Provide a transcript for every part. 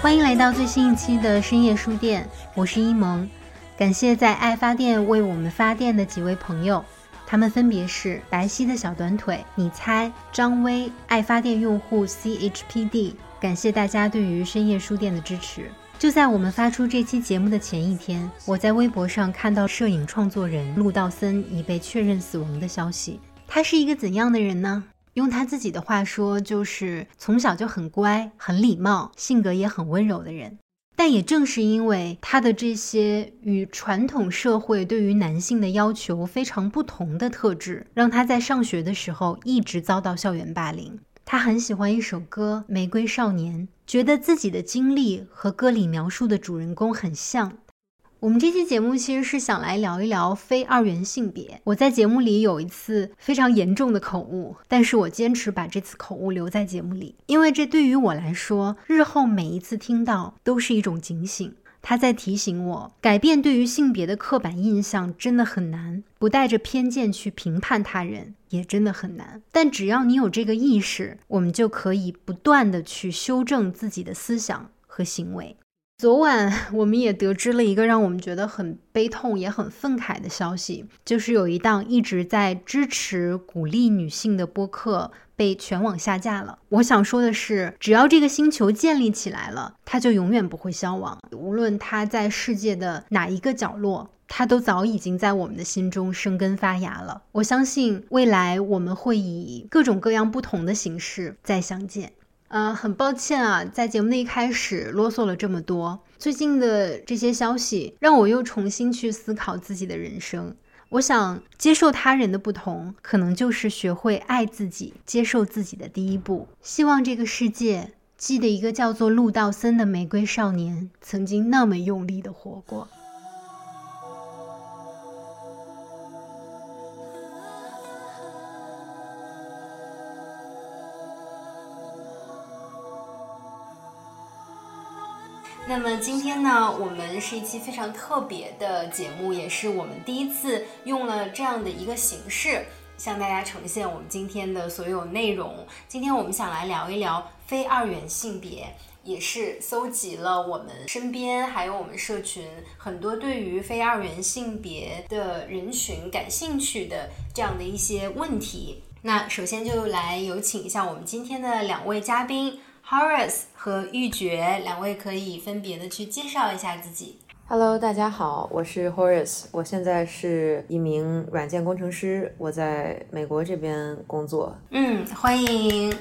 欢迎来到最新一期的深夜书店，我是一萌。感谢在爱发电为我们发电的几位朋友，他们分别是白皙的小短腿、你猜、张威、爱发电用户 CHPD。感谢大家对于深夜书店的支持。就在我们发出这期节目的前一天，我在微博上看到摄影创作人陆道森已被确认死亡的消息。他是一个怎样的人呢？用他自己的话说，就是从小就很乖、很礼貌，性格也很温柔的人。但也正是因为他的这些与传统社会对于男性的要求非常不同的特质，让他在上学的时候一直遭到校园霸凌。他很喜欢一首歌《玫瑰少年》，觉得自己的经历和歌里描述的主人公很像。我们这期节目其实是想来聊一聊非二元性别。我在节目里有一次非常严重的口误，但是我坚持把这次口误留在节目里，因为这对于我来说，日后每一次听到都是一种警醒。他在提醒我，改变对于性别的刻板印象真的很难，不带着偏见去评判他人也真的很难。但只要你有这个意识，我们就可以不断的去修正自己的思想和行为。昨晚 我们也得知了一个让我们觉得很悲痛也很愤慨的消息，就是有一档一直在支持鼓励女性的播客被全网下架了。我想说的是，只要这个星球建立起来了，它就永远不会消亡。无论它在世界的哪一个角落，它都早已经在我们的心中生根发芽了。我相信未来我们会以各种各样不同的形式再相见。呃，很抱歉啊，在节目的一开始啰嗦了这么多。最近的这些消息让我又重新去思考自己的人生。我想接受他人的不同，可能就是学会爱自己、接受自己的第一步。希望这个世界记得一个叫做陆道森的玫瑰少年，曾经那么用力的活过。那么今天呢，我们是一期非常特别的节目，也是我们第一次用了这样的一个形式向大家呈现我们今天的所有内容。今天我们想来聊一聊非二元性别，也是搜集了我们身边还有我们社群很多对于非二元性别的人群感兴趣的这样的一些问题。那首先就来有请一下我们今天的两位嘉宾。Horace 和玉珏两位可以分别的去介绍一下自己。Hello，大家好，我是 Horace，我现在是一名软件工程师，我在美国这边工作。嗯，欢迎。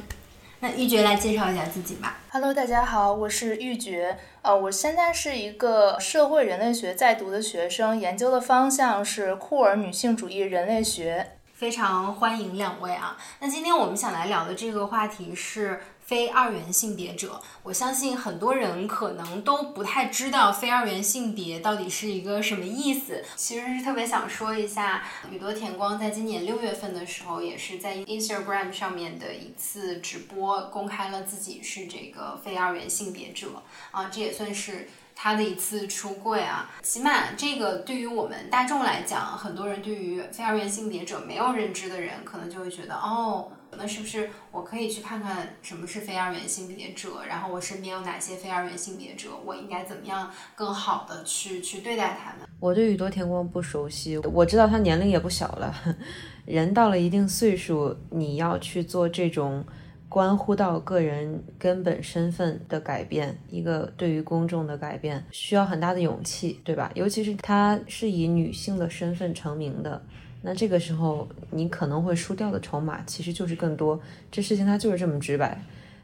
那玉珏来介绍一下自己吧。Hello，大家好，我是玉珏。呃，我现在是一个社会人类学在读的学生，研究的方向是库尔女性主义人类学。非常欢迎两位啊。那今天我们想来聊的这个话题是。非二元性别者，我相信很多人可能都不太知道非二元性别到底是一个什么意思。其实是特别想说一下，宇多田光在今年六月份的时候，也是在 Instagram 上面的一次直播，公开了自己是这个非二元性别者啊，这也算是他的一次出柜啊。起码这个对于我们大众来讲，很多人对于非二元性别者没有认知的人，可能就会觉得哦。那是不是我可以去看看什么是非二元性别者？然后我身边有哪些非二元性别者？我应该怎么样更好的去去对待他们？我对宇多田光不熟悉，我知道他年龄也不小了。人到了一定岁数，你要去做这种关乎到个人根本身份的改变，一个对于公众的改变，需要很大的勇气，对吧？尤其是他是以女性的身份成名的。那这个时候，你可能会输掉的筹码其实就是更多。这事情它就是这么直白。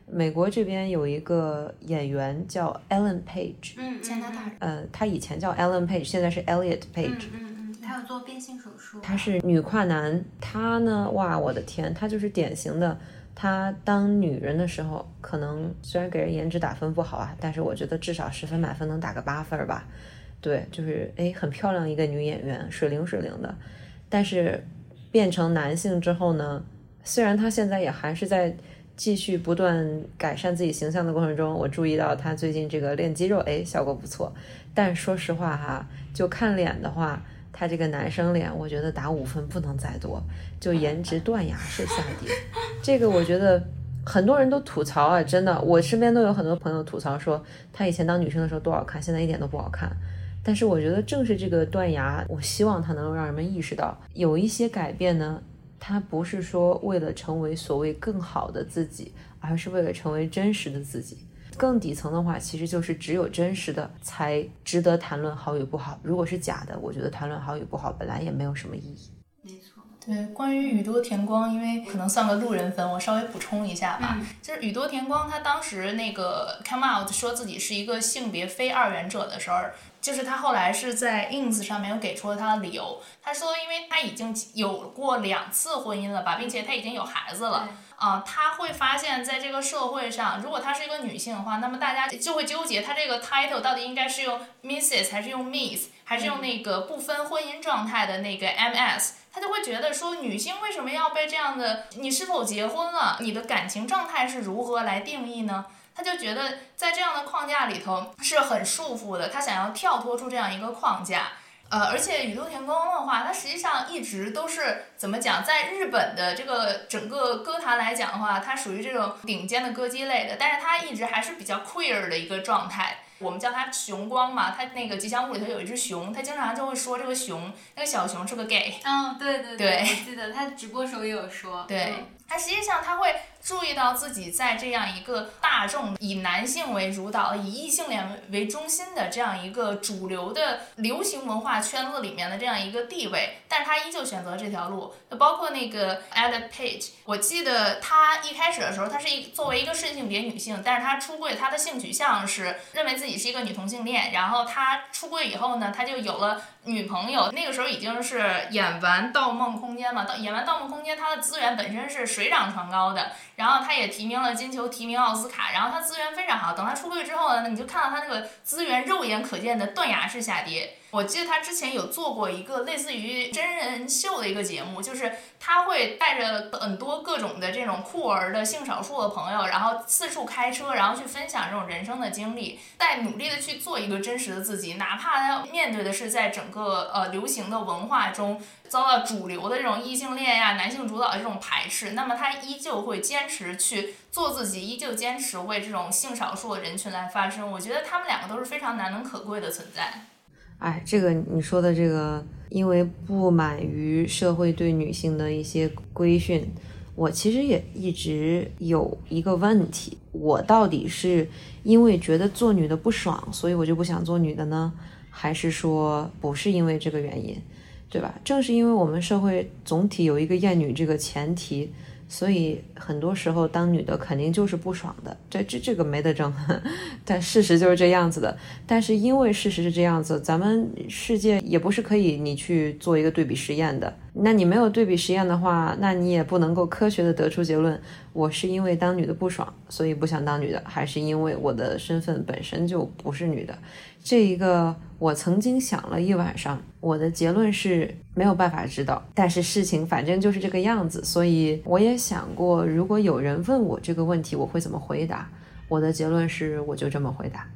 美国这边有一个演员叫 Ellen Page，嗯，加拿大人。呃，他以前叫 Ellen Page，现在是 Elliot Page。嗯嗯，他还有做变性手术。她是女跨男，她呢，哇，我的天，她就是典型的。她当女人的时候，可能虽然给人颜值打分不好啊，但是我觉得至少十分满分能打个八分吧。对，就是哎，很漂亮一个女演员，水灵水灵的。但是变成男性之后呢，虽然他现在也还是在继续不断改善自己形象的过程中，我注意到他最近这个练肌肉，哎，效果不错。但说实话哈，就看脸的话。他这个男生脸，我觉得打五分不能再多，就颜值断崖式下跌。这个我觉得很多人都吐槽啊，真的，我身边都有很多朋友吐槽说，他以前当女生的时候多好看，现在一点都不好看。但是我觉得正是这个断崖，我希望它能够让人们意识到，有一些改变呢，它不是说为了成为所谓更好的自己，而是为了成为真实的自己。更底层的话，其实就是只有真实的才值得谈论好与不好。如果是假的，我觉得谈论好与不好本来也没有什么意义。没错，对。关于宇多田光，因为可能算个路人粉，我稍微补充一下吧。就是宇多田光他当时那个 come out 说自己是一个性别非二元者的时候，就是他后来是在 ins 上面又给出了他的理由。他说，因为他已经有过两次婚姻了吧，并且他已经有孩子了。啊，他会发现，在这个社会上，如果她是一个女性的话，那么大家就会纠结，她这个 title 到底应该是用 Mrs 还是用 Miss，还是用那个不分婚姻状态的那个 MS？他就会觉得说，女性为什么要被这样的？你是否结婚了？你的感情状态是如何来定义呢？他就觉得在这样的框架里头是很束缚的，他想要跳脱出这样一个框架。呃，而且宇多田光的话，他实际上一直都是怎么讲，在日本的这个整个歌坛来讲的话，他属于这种顶尖的歌姬类的，但是他一直还是比较 queer 的一个状态。我们叫它熊光嘛，它那个吉祥物里头有一只熊，它经常就会说这个熊，那个小熊是个 gay。嗯，对对对，我记得他直播时候也有说。对，他实际上他会。注意到自己在这样一个大众以男性为主导、以异性恋为中心的这样一个主流的流行文化圈子里面的这样一个地位，但是他依旧选择这条路。包括那个 Ed Page，我记得他一开始的时候，他是一作为一个顺性别女性，但是他出柜，他的性取向是认为自己是一个女同性恋。然后他出柜以后呢，他就有了女朋友。那个时候已经是演完《盗梦空间》嘛，演完《盗梦空间》，他的资源本身是水涨船高的。然后他也提名了金球，提名奥斯卡，然后他资源非常好。等他出柜之后呢，你就看到他那个资源肉眼可见的断崖式下跌。我记得他之前有做过一个类似于真人秀的一个节目，就是他会带着很多各种的这种酷儿的性少数的朋友，然后四处开车，然后去分享这种人生的经历，在努力的去做一个真实的自己，哪怕他要面对的是在整个呃流行的文化中遭到主流的这种异性恋呀、男性主导的这种排斥，那么他依旧会坚持去做自己，依旧坚持为这种性少数的人群来发声。我觉得他们两个都是非常难能可贵的存在。哎，这个你说的这个，因为不满于社会对女性的一些规训，我其实也一直有一个问题：我到底是因为觉得做女的不爽，所以我就不想做女的呢，还是说不是因为这个原因，对吧？正是因为我们社会总体有一个厌女这个前提。所以很多时候，当女的肯定就是不爽的，这这这个没得争，但事实就是这样子的。但是因为事实是这样子，咱们世界也不是可以你去做一个对比实验的。那你没有对比实验的话，那你也不能够科学的得出结论，我是因为当女的不爽，所以不想当女的，还是因为我的身份本身就不是女的。这一个我曾经想了一晚上，我的结论是没有办法知道，但是事情反正就是这个样子，所以我也想过，如果有人问我这个问题，我会怎么回答？我的结论是，我就这么回答。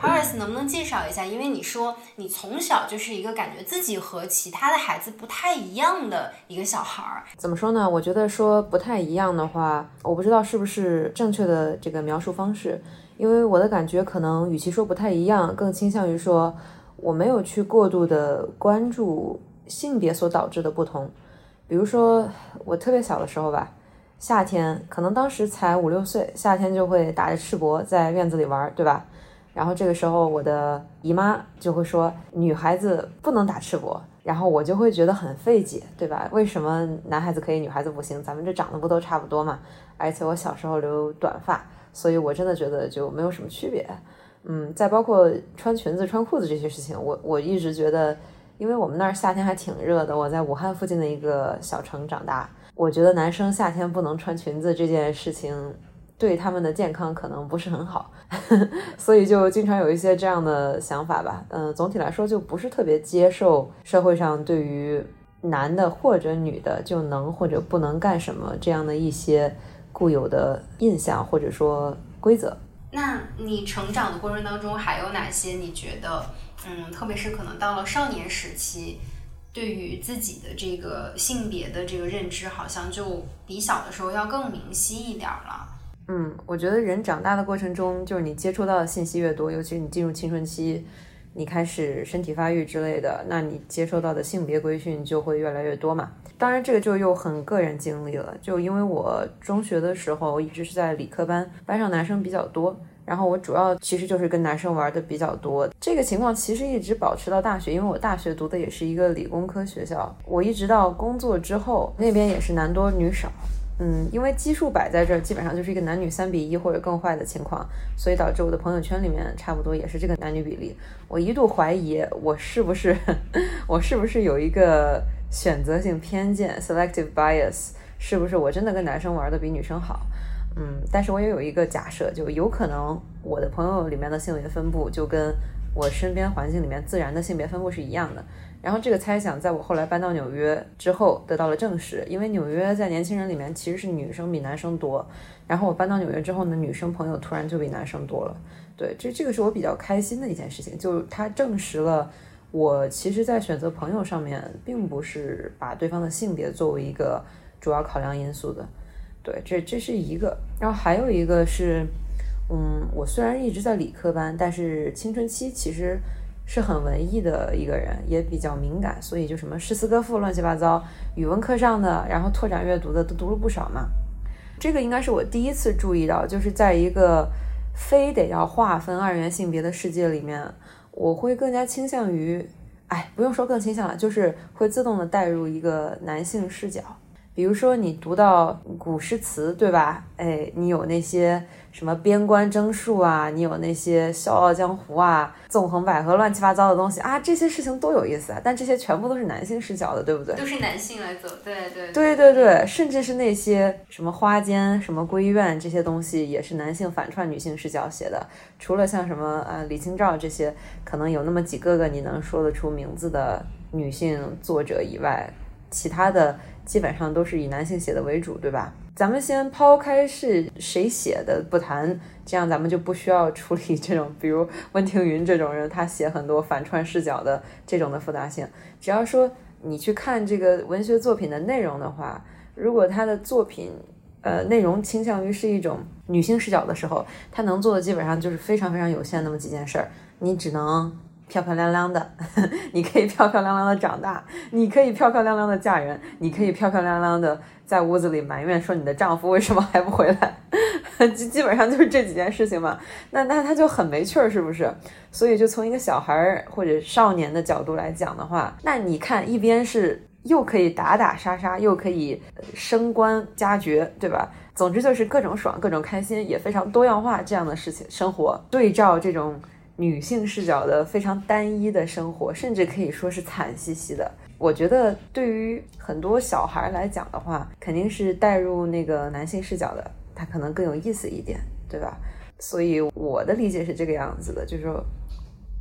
Horace 能不能介绍一下？因为你说你从小就是一个感觉自己和其他的孩子不太一样的一个小孩儿。怎么说呢？我觉得说不太一样的话，我不知道是不是正确的这个描述方式。因为我的感觉可能，与其说不太一样，更倾向于说我没有去过度的关注性别所导致的不同。比如说，我特别小的时候吧，夏天可能当时才五六岁，夏天就会打着赤膊在院子里玩，对吧？然后这个时候，我的姨妈就会说，女孩子不能打赤膊，然后我就会觉得很费解，对吧？为什么男孩子可以，女孩子不行？咱们这长得不都差不多嘛？而且我小时候留短发。所以，我真的觉得就没有什么区别，嗯，再包括穿裙子、穿裤子这些事情，我我一直觉得因为我们那儿夏天还挺热的，我在武汉附近的一个小城长大，我觉得男生夏天不能穿裙子这件事情。对他们的健康可能不是很好，所以就经常有一些这样的想法吧。嗯，总体来说就不是特别接受社会上对于男的或者女的就能或者不能干什么这样的一些固有的印象或者说规则。那你成长的过程当中还有哪些你觉得，嗯，特别是可能到了少年时期，对于自己的这个性别的这个认知，好像就比小的时候要更明晰一点了。嗯，我觉得人长大的过程中，就是你接触到的信息越多，尤其是你进入青春期，你开始身体发育之类的，那你接受到的性别规训就会越来越多嘛。当然，这个就又很个人经历了。就因为我中学的时候一直是在理科班，班上男生比较多，然后我主要其实就是跟男生玩的比较多。这个情况其实一直保持到大学，因为我大学读的也是一个理工科学校，我一直到工作之后，那边也是男多女少。嗯，因为基数摆在这儿，基本上就是一个男女三比一或者更坏的情况，所以导致我的朋友圈里面差不多也是这个男女比例。我一度怀疑我是不是 我是不是有一个选择性偏见 （selective bias），是不是我真的跟男生玩的比女生好？嗯，但是我也有一个假设，就有可能我的朋友里面的性别分布就跟我身边环境里面自然的性别分布是一样的。然后这个猜想在我后来搬到纽约之后得到了证实，因为纽约在年轻人里面其实是女生比男生多。然后我搬到纽约之后呢，女生朋友突然就比男生多了。对，这这个是我比较开心的一件事情，就是它证实了我其实在选择朋友上面并不是把对方的性别作为一个主要考量因素的。对，这这是一个。然后还有一个是，嗯，我虽然一直在理科班，但是青春期其实。是很文艺的一个人，也比较敏感，所以就什么诗词歌赋乱七八糟，语文课上的，然后拓展阅读的都读了不少嘛。这个应该是我第一次注意到，就是在一个非得要划分二元性别的世界里面，我会更加倾向于，哎，不用说更倾向了，就是会自动的带入一个男性视角。比如说你读到古诗词，对吧？哎，你有那些。什么边关征戍啊，你有那些笑傲江湖啊，纵横捭阖，乱七八糟的东西啊，这些事情都有意思啊。但这些全部都是男性视角的，对不对？都是男性来走，对对对对对，甚至是那些什么花间、什么闺怨这些东西，也是男性反串女性视角写的。除了像什么呃李清照这些，可能有那么几个个你能说得出名字的女性作者以外，其他的基本上都是以男性写的为主，对吧？咱们先抛开是谁写的不谈，这样咱们就不需要处理这种，比如温庭筠这种人，他写很多反串视角的这种的复杂性。只要说你去看这个文学作品的内容的话，如果他的作品，呃，内容倾向于是一种女性视角的时候，他能做的基本上就是非常非常有限那么几件事儿，你只能。漂漂亮亮的，你可以漂漂亮亮的长大，你可以漂漂亮亮的嫁人，你可以漂漂亮亮的在屋子里埋怨说你的丈夫为什么还不回来，基基本上就是这几件事情嘛。那那他就很没趣儿，是不是？所以就从一个小孩儿或者少年的角度来讲的话，那你看一边是又可以打打杀杀，又可以升官加爵，对吧？总之就是各种爽，各种开心，也非常多样化这样的事情生活。对照这种。女性视角的非常单一的生活，甚至可以说是惨兮兮的。我觉得对于很多小孩来讲的话，肯定是带入那个男性视角的，他可能更有意思一点，对吧？所以我的理解是这个样子的，就是说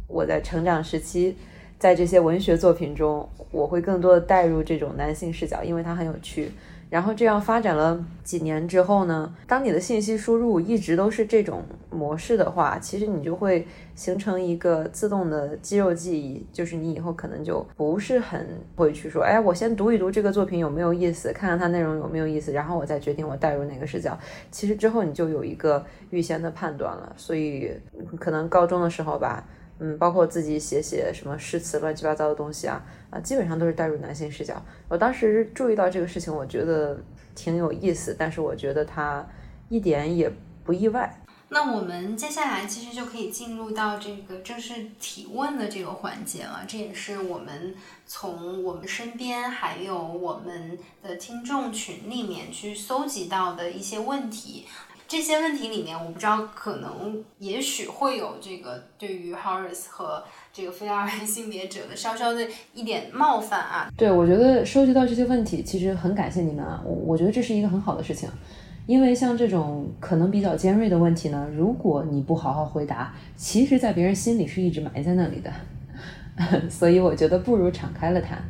我在成长时期，在这些文学作品中，我会更多的带入这种男性视角，因为它很有趣。然后这样发展了几年之后呢？当你的信息输入一直都是这种模式的话，其实你就会形成一个自动的肌肉记忆，就是你以后可能就不是很会去说，哎，我先读一读这个作品有没有意思，看看它内容有没有意思，然后我再决定我带入哪个视角。其实之后你就有一个预先的判断了。所以可能高中的时候吧。嗯，包括自己写写什么诗词乱七八糟的东西啊，啊，基本上都是带入男性视角。我当时注意到这个事情，我觉得挺有意思，但是我觉得他一点也不意外。那我们接下来其实就可以进入到这个正式提问的这个环节了，这也是我们从我们身边还有我们的听众群里面去搜集到的一些问题。这些问题里面，我不知道，可能也许会有这个对于 Horace 和这个非二元性别者的稍稍的一点冒犯啊。对，我觉得收集到这些问题，其实很感谢你们啊，我我觉得这是一个很好的事情。因为像这种可能比较尖锐的问题呢，如果你不好好回答，其实，在别人心里是一直埋在那里的。所以我觉得不如敞开了谈。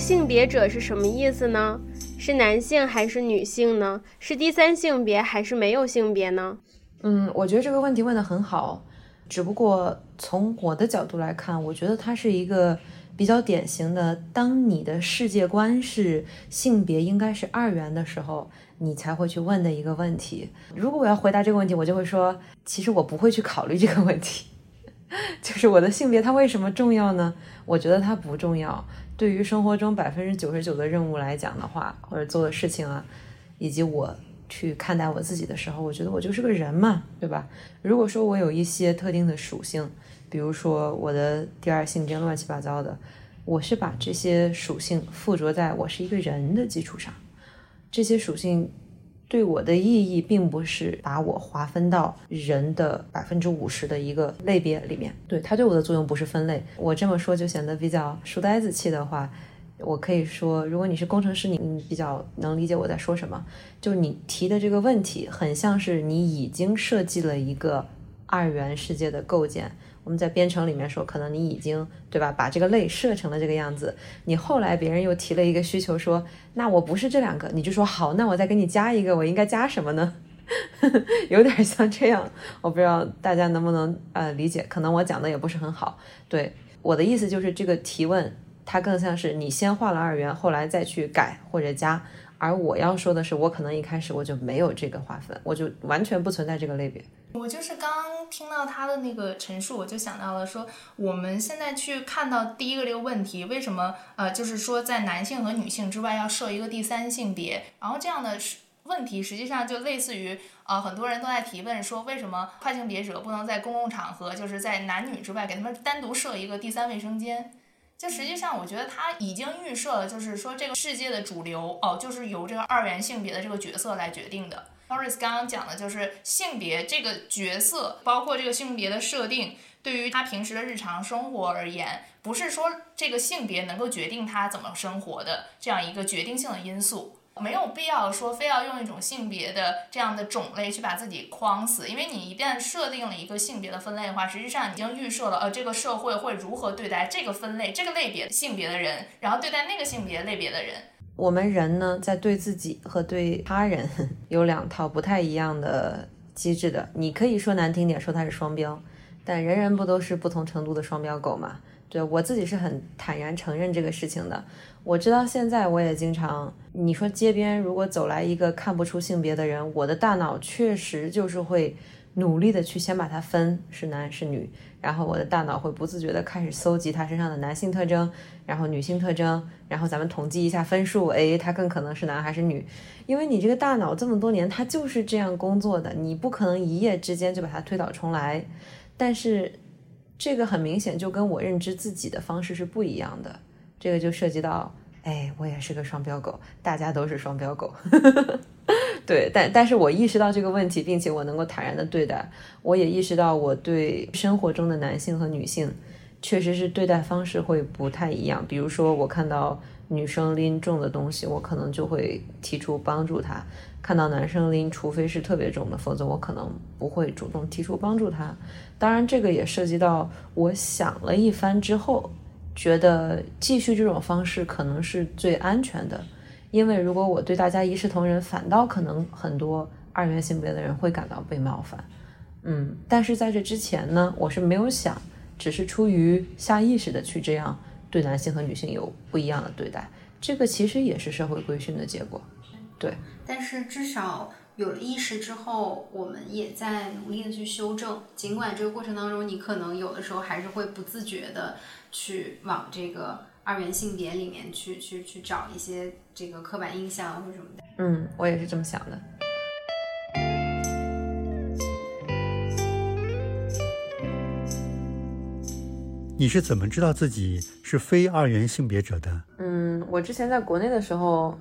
性别者是什么意思呢？是男性还是女性呢？是第三性别还是没有性别呢？嗯，我觉得这个问题问得很好，只不过从我的角度来看，我觉得它是一个。比较典型的，当你的世界观是性别应该是二元的时候，你才会去问的一个问题。如果我要回答这个问题，我就会说，其实我不会去考虑这个问题，就是我的性别它为什么重要呢？我觉得它不重要。对于生活中百分之九十九的任务来讲的话，或者做的事情啊，以及我去看待我自己的时候，我觉得我就是个人嘛，对吧？如果说我有一些特定的属性。比如说我的第二性征乱七八糟的，我是把这些属性附着在我是一个人的基础上，这些属性对我的意义并不是把我划分到人的百分之五十的一个类别里面，对它对我的作用不是分类。我这么说就显得比较书呆子气的话，我可以说，如果你是工程师，你你比较能理解我在说什么，就你提的这个问题很像是你已经设计了一个二元世界的构建。我们在编程里面说，可能你已经对吧，把这个类设成了这个样子。你后来别人又提了一个需求，说那我不是这两个，你就说好，那我再给你加一个，我应该加什么呢？有点像这样，我不知道大家能不能呃理解，可能我讲的也不是很好。对我的意思就是这个提问，它更像是你先画了二元，后来再去改或者加。而我要说的是，我可能一开始我就没有这个划分，我就完全不存在这个类别。我就是刚听到他的那个陈述，我就想到了说，我们现在去看到第一个这个问题，为什么呃，就是说在男性和女性之外要设一个第三性别？然后这样的问题实际上就类似于呃，很多人都在提问说，为什么跨性别者不能在公共场合，就是在男女之外给他们单独设一个第三卫生间？就实际上，我觉得他已经预设了，就是说这个世界的主流哦，就是由这个二元性别的这个角色来决定的。Morris 刚刚讲的就是性别这个角色，包括这个性别的设定，对于他平时的日常生活而言，不是说这个性别能够决定他怎么生活的这样一个决定性的因素。没有必要说非要用一种性别的这样的种类去把自己框死，因为你一旦设定了一个性别的分类的话，实际上已经预设了呃这个社会会如何对待这个分类这个类别性别的人，然后对待那个性别类别的人。我们人呢，在对自己和对他人有两套不太一样的机制的。你可以说难听点，说它是双标，但人人不都是不同程度的双标狗吗？对我自己是很坦然承认这个事情的。我知道现在我也经常，你说街边如果走来一个看不出性别的人，我的大脑确实就是会努力的去先把它分是男是女，然后我的大脑会不自觉的开始搜集他身上的男性特征，然后女性特征，然后咱们统计一下分数，哎，他更可能是男还是女？因为你这个大脑这么多年它就是这样工作的，你不可能一夜之间就把它推倒重来。但是这个很明显就跟我认知自己的方式是不一样的。这个就涉及到，哎，我也是个双标狗，大家都是双标狗，对，但但是我意识到这个问题，并且我能够坦然的对待，我也意识到我对生活中的男性和女性，确实是对待方式会不太一样。比如说，我看到女生拎重的东西，我可能就会提出帮助她；看到男生拎，除非是特别重的，否则我可能不会主动提出帮助他。当然，这个也涉及到我想了一番之后。觉得继续这种方式可能是最安全的，因为如果我对大家一视同仁，反倒可能很多二元性别的人会感到被冒犯。嗯，但是在这之前呢，我是没有想，只是出于下意识的去这样对男性和女性有不一样的对待，这个其实也是社会规训的结果。对，但是至少。有了意识之后，我们也在努力的去修正。尽管这个过程当中，你可能有的时候还是会不自觉的去往这个二元性别里面去去去找一些这个刻板印象或者什么的。嗯，我也是这么想的。你是怎么知道自己是非二元性别者的？嗯，我之前在国内的时候，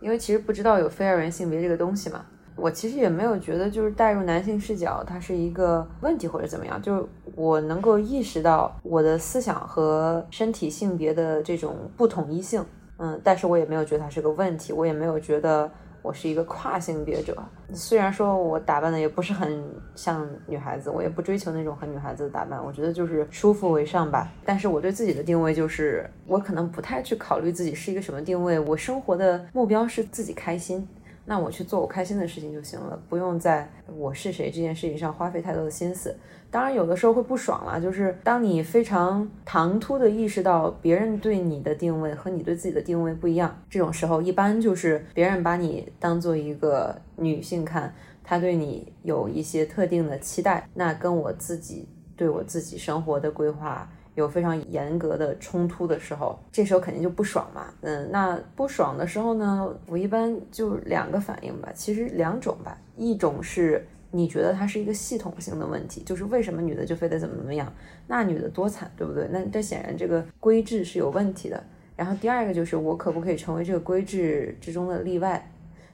因为其实不知道有非二元性别这个东西嘛，我其实也没有觉得就是带入男性视角它是一个问题或者怎么样，就是我能够意识到我的思想和身体性别的这种不统一性，嗯，但是我也没有觉得它是个问题，我也没有觉得。我是一个跨性别者，虽然说我打扮的也不是很像女孩子，我也不追求那种很女孩子的打扮，我觉得就是舒服为上吧。但是我对自己的定位就是，我可能不太去考虑自己是一个什么定位，我生活的目标是自己开心。那我去做我开心的事情就行了，不用在我是谁这件事情上花费太多的心思。当然，有的时候会不爽啦，就是当你非常唐突的意识到别人对你的定位和你对自己的定位不一样，这种时候一般就是别人把你当做一个女性看，他对你有一些特定的期待，那跟我自己对我自己生活的规划。有非常严格的冲突的时候，这时候肯定就不爽嘛。嗯，那不爽的时候呢，我一般就两个反应吧，其实两种吧。一种是你觉得它是一个系统性的问题，就是为什么女的就非得怎么怎么样？那女的多惨，对不对？那这显然这个规制是有问题的。然后第二个就是我可不可以成为这个规制之中的例外？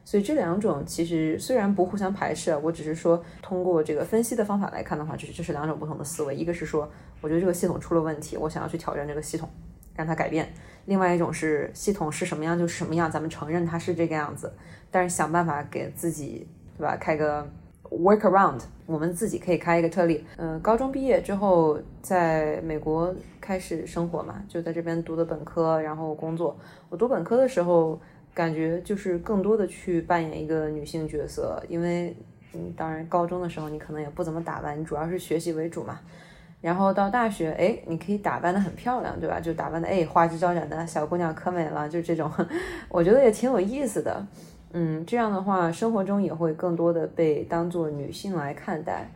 所以这两种其实虽然不互相排斥，我只是说通过这个分析的方法来看的话，就是这是两种不同的思维。一个是说，我觉得这个系统出了问题，我想要去挑战这个系统，让它改变；另外一种是系统是什么样就是什么样，咱们承认它是这个样子，但是想办法给自己，对吧？开个 workaround，我们自己可以开一个特例。嗯，高中毕业之后在美国开始生活嘛，就在这边读的本科，然后工作。我读本科的时候。感觉就是更多的去扮演一个女性角色，因为，嗯，当然高中的时候你可能也不怎么打扮，你主要是学习为主嘛。然后到大学，哎，你可以打扮的很漂亮，对吧？就打扮的哎花枝招展的小姑娘可美了，就这种，我觉得也挺有意思的。嗯，这样的话生活中也会更多的被当做女性来看待。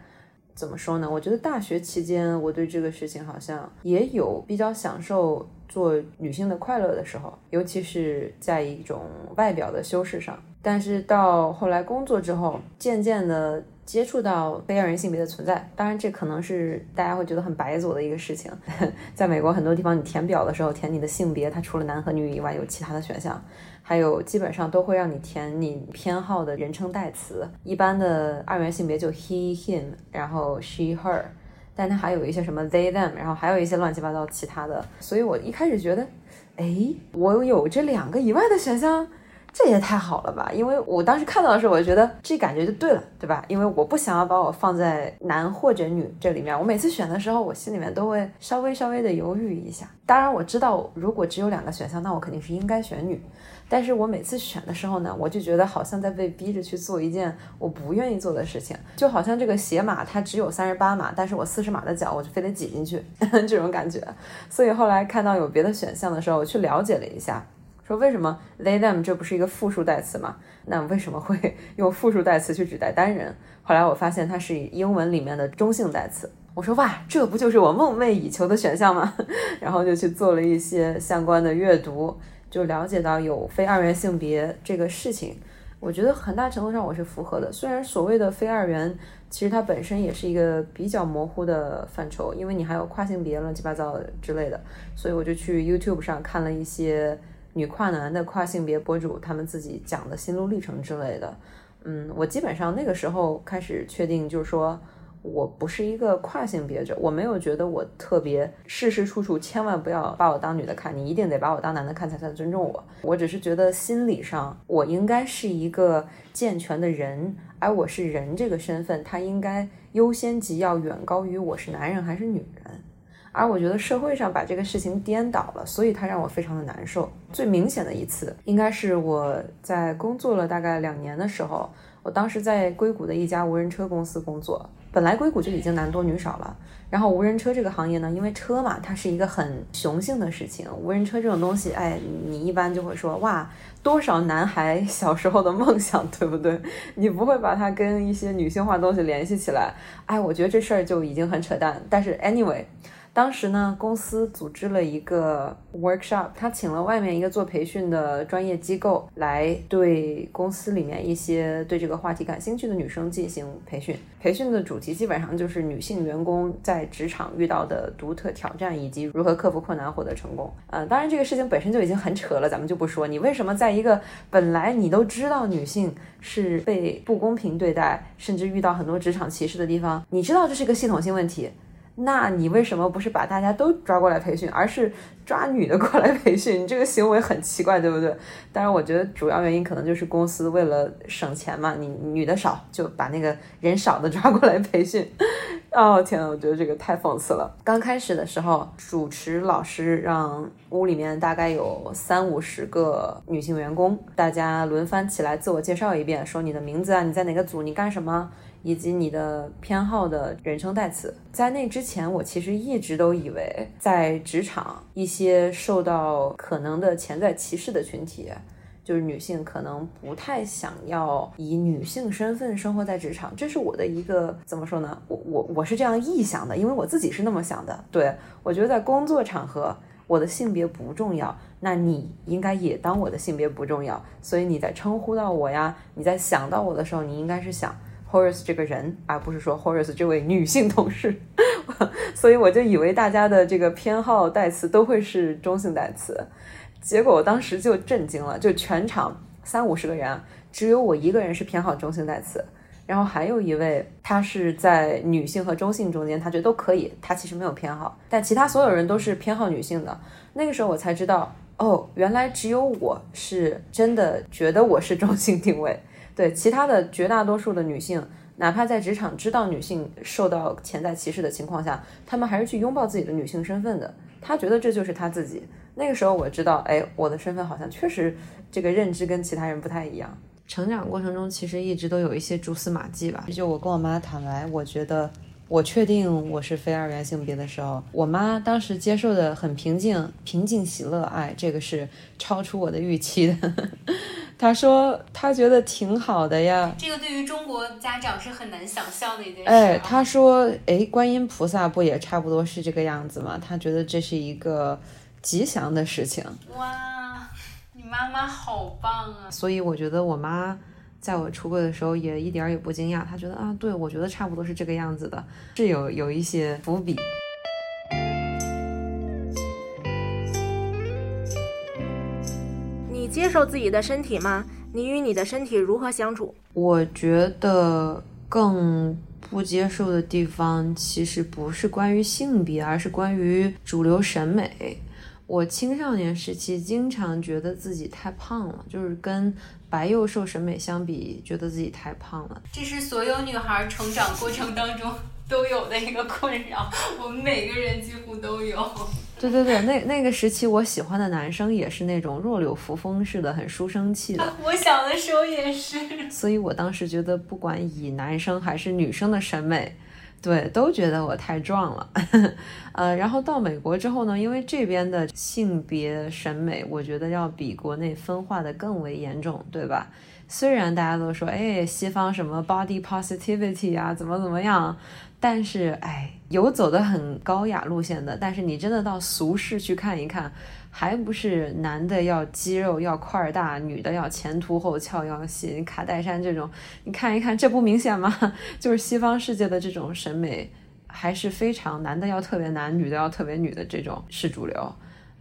怎么说呢？我觉得大学期间我对这个事情好像也有比较享受。做女性的快乐的时候，尤其是在一种外表的修饰上，但是到后来工作之后，渐渐的接触到非二元性别的存在。当然，这可能是大家会觉得很白左的一个事情。在美国很多地方，你填表的时候填你的性别，它除了男和女以外，有其他的选项，还有基本上都会让你填你偏好的人称代词。一般的二元性别就 he him，然后 she her。但它还有一些什么 they them，然后还有一些乱七八糟其他的，所以我一开始觉得，哎，我有这两个以外的选项，这也太好了吧！因为我当时看到的时候，我就觉得这感觉就对了，对吧？因为我不想要把我放在男或者女这里面，我每次选的时候，我心里面都会稍微稍微的犹豫一下。当然我知道，如果只有两个选项，那我肯定是应该选女。但是我每次选的时候呢，我就觉得好像在被逼着去做一件我不愿意做的事情，就好像这个鞋码它只有三十八码，但是我四十码的脚我就非得挤进去 这种感觉。所以后来看到有别的选项的时候，我去了解了一下，说为什么 they them 这不是一个复数代词吗？那为什么会 用复数代词去指代单人？后来我发现它是英文里面的中性代词。我说哇，这不就是我梦寐以求的选项吗？然后就去做了一些相关的阅读。就了解到有非二元性别这个事情，我觉得很大程度上我是符合的。虽然所谓的非二元，其实它本身也是一个比较模糊的范畴，因为你还有跨性别、乱七八糟之类的。所以我就去 YouTube 上看了一些女跨男的跨性别博主，他们自己讲的心路历程之类的。嗯，我基本上那个时候开始确定，就是说。我不是一个跨性别者，我没有觉得我特别事事处处千万不要把我当女的看，你一定得把我当男的看才算尊重我。我只是觉得心理上我应该是一个健全的人，而我是人这个身份，它应该优先级要远高于我是男人还是女人。而我觉得社会上把这个事情颠倒了，所以它让我非常的难受。最明显的一次，应该是我在工作了大概两年的时候，我当时在硅谷的一家无人车公司工作。本来硅谷就已经男多女少了，然后无人车这个行业呢，因为车嘛，它是一个很雄性的事情。无人车这种东西，哎，你一般就会说，哇，多少男孩小时候的梦想，对不对？你不会把它跟一些女性化东西联系起来。哎，我觉得这事儿就已经很扯淡。但是 anyway，当时呢，公司组织了一个 workshop，他请了外面一个做培训的专业机构来对公司里面一些对这个话题感兴趣的女生进行培训。培训的主题基本上就是女性员工在职场遇到的独特挑战以及如何克服困难获得成功。呃，当然这个事情本身就已经很扯了，咱们就不说。你为什么在一个本来你都知道女性是被不公平对待，甚至遇到很多职场歧视的地方，你知道这是一个系统性问题？那你为什么不是把大家都抓过来培训，而是抓女的过来培训？你这个行为很奇怪，对不对？当然，我觉得主要原因可能就是公司为了省钱嘛，你女的少，就把那个人少的 抓过来培训。哦天呐，我觉得这个太讽刺了。刚开始的时候，主持老师让屋里面大概有三五十个女性员工，大家轮番起来自我介绍一遍，说你的名字啊，你在哪个组，你干什么。以及你的偏好的人称代词，在那之前，我其实一直都以为，在职场一些受到可能的潜在歧视的群体，就是女性，可能不太想要以女性身份生活在职场。这是我的一个怎么说呢？我我我是这样臆想的，因为我自己是那么想的。对我觉得在工作场合，我的性别不重要，那你应该也当我的性别不重要。所以你在称呼到我呀，你在想到我的时候，你应该是想。Horace 这个人，而不是说 Horace 这位女性同事，所以我就以为大家的这个偏好代词都会是中性代词，结果我当时就震惊了，就全场三五十个人，只有我一个人是偏好中性代词，然后还有一位他是在女性和中性中间，他觉得都可以，他其实没有偏好，但其他所有人都是偏好女性的。那个时候我才知道，哦，原来只有我是真的觉得我是中性定位。对其他的绝大多数的女性，哪怕在职场知道女性受到潜在歧视的情况下，她们还是去拥抱自己的女性身份的。她觉得这就是她自己。那个时候我知道，哎，我的身份好像确实这个认知跟其他人不太一样。成长过程中其实一直都有一些蛛丝马迹吧。就我跟我妈坦白，我觉得我确定我是非二元性别的时候，我妈当时接受的很平静，平静喜乐，哎，这个是超出我的预期的。她说她觉得挺好的呀，这个对于中国家长是很难想象的一件事。哎，她说，哎，观音菩萨不也差不多是这个样子吗？她觉得这是一个吉祥的事情。哇，你妈妈好棒啊！所以我觉得我妈在我出柜的时候也一点也不惊讶，他觉得啊，对我觉得差不多是这个样子的，是有有一些伏笔。你接受自己的身体吗？你与你的身体如何相处？我觉得更不接受的地方，其实不是关于性别，而是关于主流审美。我青少年时期经常觉得自己太胖了，就是跟白幼瘦审美相比，觉得自己太胖了。这是所有女孩成长过程当中 都有的一个困扰，我们每个人几乎都有。对对对，那那个时期我喜欢的男生也是那种弱柳扶风似的，很书生气的。我小的时候也是，所以我当时觉得，不管以男生还是女生的审美，对，都觉得我太壮了。呃，然后到美国之后呢，因为这边的性别审美，我觉得要比国内分化的更为严重，对吧？虽然大家都说，哎，西方什么 body positivity 啊，怎么怎么样。但是，哎，有走的很高雅路线的，但是你真的到俗世去看一看，还不是男的要肌肉要块儿大，女的要前凸后翘要细，卡戴珊这种，你看一看，这不明显吗？就是西方世界的这种审美，还是非常男的要特别男，女的要特别女的这种是主流。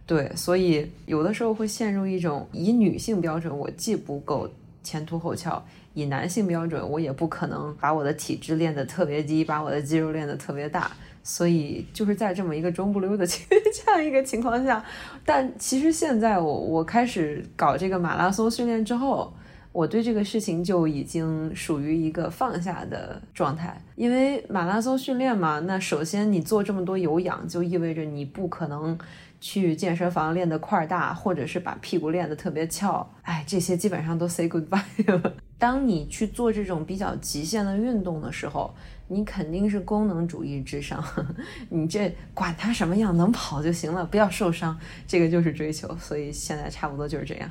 对，所以有的时候会陷入一种以女性标准，我既不够前凸后翘。以男性标准，我也不可能把我的体质练得特别低，把我的肌肉练得特别大，所以就是在这么一个中不溜的这样一个情况下，但其实现在我我开始搞这个马拉松训练之后，我对这个事情就已经属于一个放下的状态，因为马拉松训练嘛，那首先你做这么多有氧，就意味着你不可能。去健身房练得块儿大，或者是把屁股练得特别翘，哎，这些基本上都 say goodbye 了。当你去做这种比较极限的运动的时候，你肯定是功能主义至上，你这管他什么样，能跑就行了，不要受伤，这个就是追求。所以现在差不多就是这样。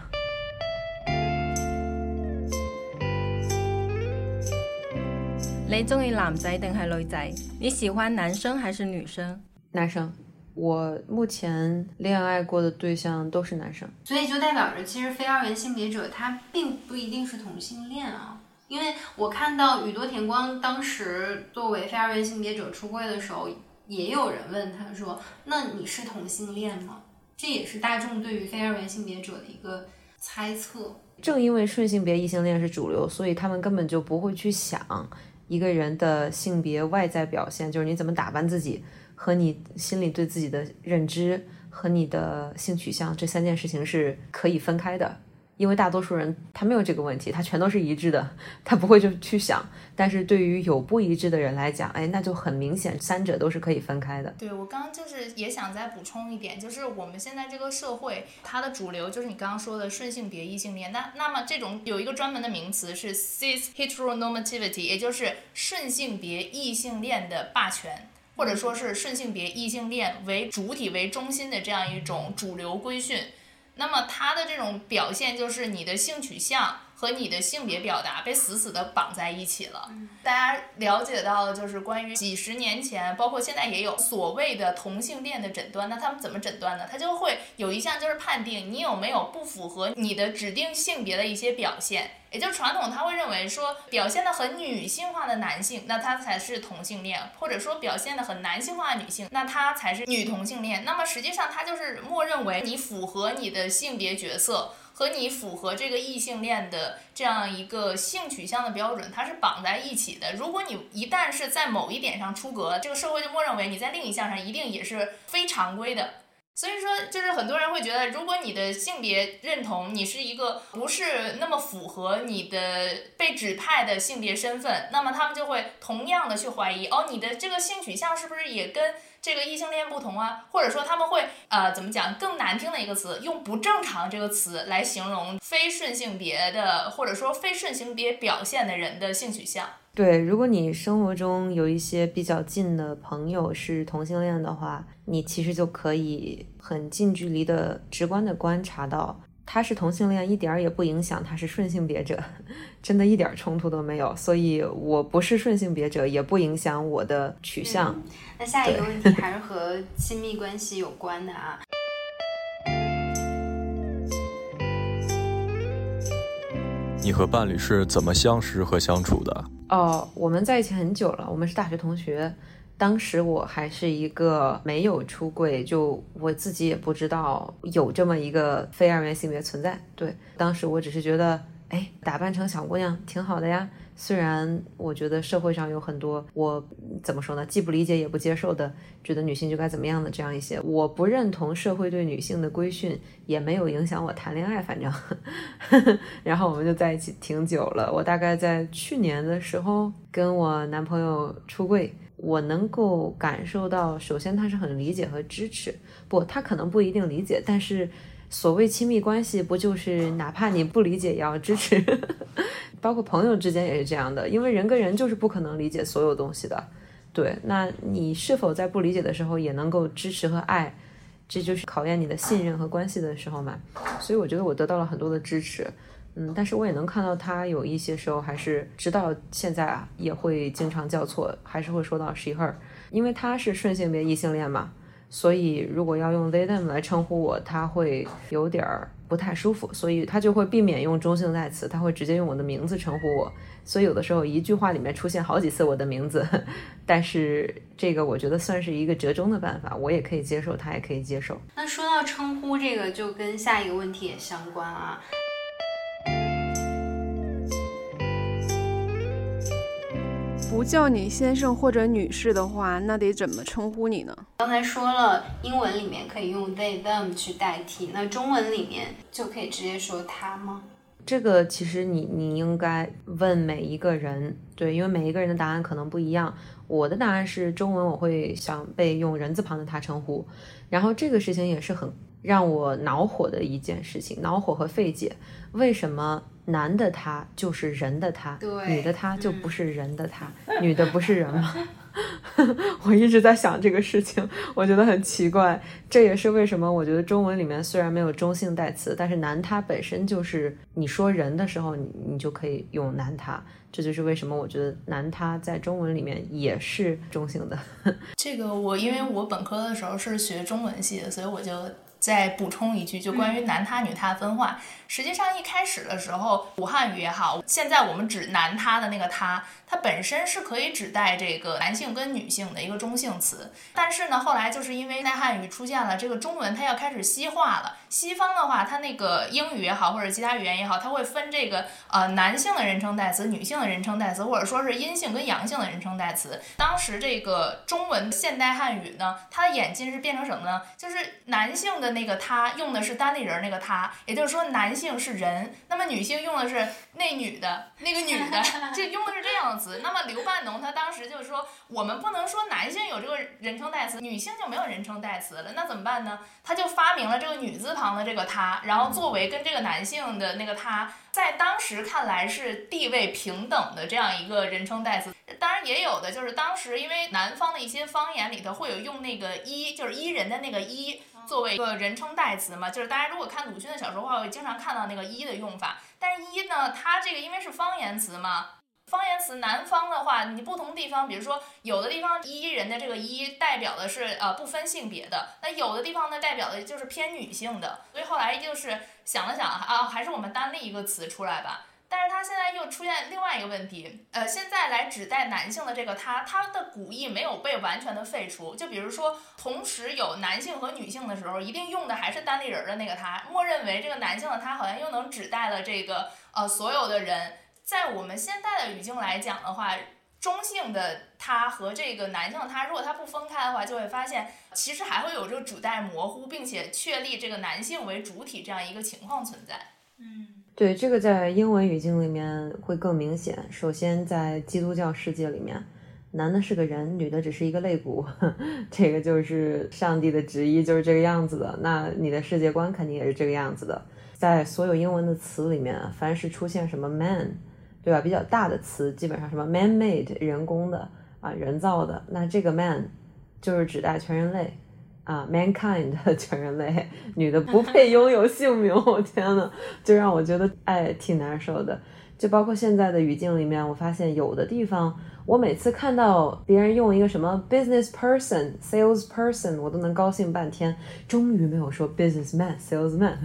你中意男仔定系女仔？你喜欢男生还是女生？男生。我目前恋爱过的对象都是男生，所以就代表着其实非二元性别者他并不一定是同性恋啊。因为我看到宇多田光当时作为非二元性别者出柜的时候，也有人问他说：“那你是同性恋吗？”这也是大众对于非二元性别者的一个猜测。正因为顺性别异性恋是主流，所以他们根本就不会去想一个人的性别外在表现，就是你怎么打扮自己和你心里对自己的认知和你的性取向这三件事情是可以分开的。因为大多数人他没有这个问题，他全都是一致的，他不会就去想。但是对于有不一致的人来讲，哎，那就很明显，三者都是可以分开的。对我刚刚就是也想再补充一点，就是我们现在这个社会，它的主流就是你刚刚说的顺性别异性恋。那那么这种有一个专门的名词是 cis heteronormativity，也就是顺性别异性恋的霸权，或者说是顺性别异性恋为主体为中心的这样一种主流规训。那么他的这种表现就是你的性取向和你的性别表达被死死的绑在一起了。大家了解到的就是关于几十年前，包括现在也有所谓的同性恋的诊断。那他们怎么诊断呢？他就会有一项就是判定你有没有不符合你的指定性别的一些表现。也就传统他会认为说表现的很女性化的男性，那他才是同性恋；或者说表现的很男性化的女性，那他才是女同性恋。那么实际上他就是默认为你符合你的性别角色和你符合这个异性恋的这样一个性取向的标准，它是绑在一起的。如果你一旦是在某一点上出格，这个社会就默认为你在另一项上一定也是非常规的。所以说，就是很多人会觉得，如果你的性别认同你是一个不是那么符合你的被指派的性别身份，那么他们就会同样的去怀疑，哦，你的这个性取向是不是也跟这个异性恋不同啊？或者说他们会呃怎么讲更难听的一个词，用不正常这个词来形容非顺性别的或者说非顺性别表现的人的性取向。对，如果你生活中有一些比较近的朋友是同性恋的话，你其实就可以很近距离的、直观的观察到他是同性恋，一点儿也不影响他是顺性别者，真的一点冲突都没有。所以我不是顺性别者，也不影响我的取向。那下一个问题还是和亲密关系有关的啊。你和伴侣是怎么相识和相处的？哦，我们在一起很久了，我们是大学同学。当时我还是一个没有出柜，就我自己也不知道有这么一个非二元性别存在。对，当时我只是觉得，哎，打扮成小姑娘挺好的呀。虽然我觉得社会上有很多我怎么说呢，既不理解也不接受的，觉得女性就该怎么样的这样一些，我不认同社会对女性的规训，也没有影响我谈恋爱，反正。然后我们就在一起挺久了，我大概在去年的时候跟我男朋友出柜，我能够感受到，首先他是很理解和支持，不，他可能不一定理解，但是所谓亲密关系，不就是哪怕你不理解也要支持？包括朋友之间也是这样的，因为人跟人就是不可能理解所有东西的，对。那你是否在不理解的时候也能够支持和爱，这就是考验你的信任和关系的时候嘛。所以我觉得我得到了很多的支持，嗯，但是我也能看到他有一些时候还是直到现在啊也会经常叫错，还是会说到 she her，因为他是顺性别异性恋嘛，所以如果要用 they them 来称呼我，他会有点儿。不太舒服，所以他就会避免用中性代词，他会直接用我的名字称呼我。所以有的时候一句话里面出现好几次我的名字，但是这个我觉得算是一个折中的办法，我也可以接受，他也可以接受。那说到称呼这个，就跟下一个问题也相关啊。不叫你先生或者女士的话，那得怎么称呼你呢？刚才说了，英文里面可以用 they them 去代替，那中文里面就可以直接说他吗？这个其实你你应该问每一个人，对，因为每一个人的答案可能不一样。我的答案是中文，我会想被用人字旁的他称呼，然后这个事情也是很让我恼火的一件事情，恼火和费解，为什么？男的他就是人的他，女的他就不是人的他，女的不是人吗？我一直在想这个事情，我觉得很奇怪。这也是为什么我觉得中文里面虽然没有中性代词，但是男他本身就是你说人的时候，你你就可以用男他。这就是为什么我觉得男他在中文里面也是中性的。这个我因为我本科的时候是学中文系的，所以我就。再补充一句，就关于男他女他分化。实际上一开始的时候，古汉语也好，现在我们指男他的那个他，它本身是可以指代这个男性跟女性的一个中性词。但是呢，后来就是因为现代汉语出现了，这个中文它要开始西化了。西方的话，它那个英语也好，或者其他语言也好，它会分这个呃男性的人称代词、女性的人称代词，或者说是阴性跟阳性的人称代词。当时这个中文现代汉语呢，它的演进是变成什么呢？就是男性的。那个他用的是单立人那个他，也就是说男性是人，那么女性用的是那女的那个女的，就用的是这样的词。那么刘半农他当时就是说，我们不能说男性有这个人称代词，女性就没有人称代词了，那怎么办呢？他就发明了这个女字旁的这个他，然后作为跟这个男性的那个他。在当时看来是地位平等的这样一个人称代词，当然也有的就是当时因为南方的一些方言里头会有用那个一，就是伊人的那个一作为一个人称代词嘛，就是大家如果看鲁迅的小说的话，会经常看到那个一的用法。但是一呢，它这个因为是方言词嘛。方言词，南方的话，你不同地方，比如说有的地方一人的这个一代表的是呃不分性别的，那有的地方呢代表的就是偏女性的，所以后来就是想了想啊，还是我们单立一个词出来吧。但是它现在又出现另外一个问题，呃，现在来指代男性的这个他，他的古义没有被完全的废除。就比如说，同时有男性和女性的时候，一定用的还是单立人的那个他，默认为这个男性的他好像又能指代了这个呃所有的人。在我们现在的语境来讲的话，中性的他和这个男性的他，如果他不分开的话，就会发现其实还会有这个主代模糊，并且确立这个男性为主体这样一个情况存在。嗯，对，这个在英文语境里面会更明显。首先，在基督教世界里面，男的是个人，女的只是一个肋骨，这个就是上帝的旨意，就是这个样子的。那你的世界观肯定也是这个样子的。在所有英文的词里面，凡是出现什么 man。对吧？比较大的词，基本上什么 man-made 人工的啊，人造的。那这个 man 就是指代全人类啊，mankind 全人类。女的不配拥有姓名，我天呐，就让我觉得哎挺难受的。就包括现在的语境里面，我发现有的地方，我每次看到别人用一个什么 business person、sales person，我都能高兴半天。终于没有说 businessman、salesman。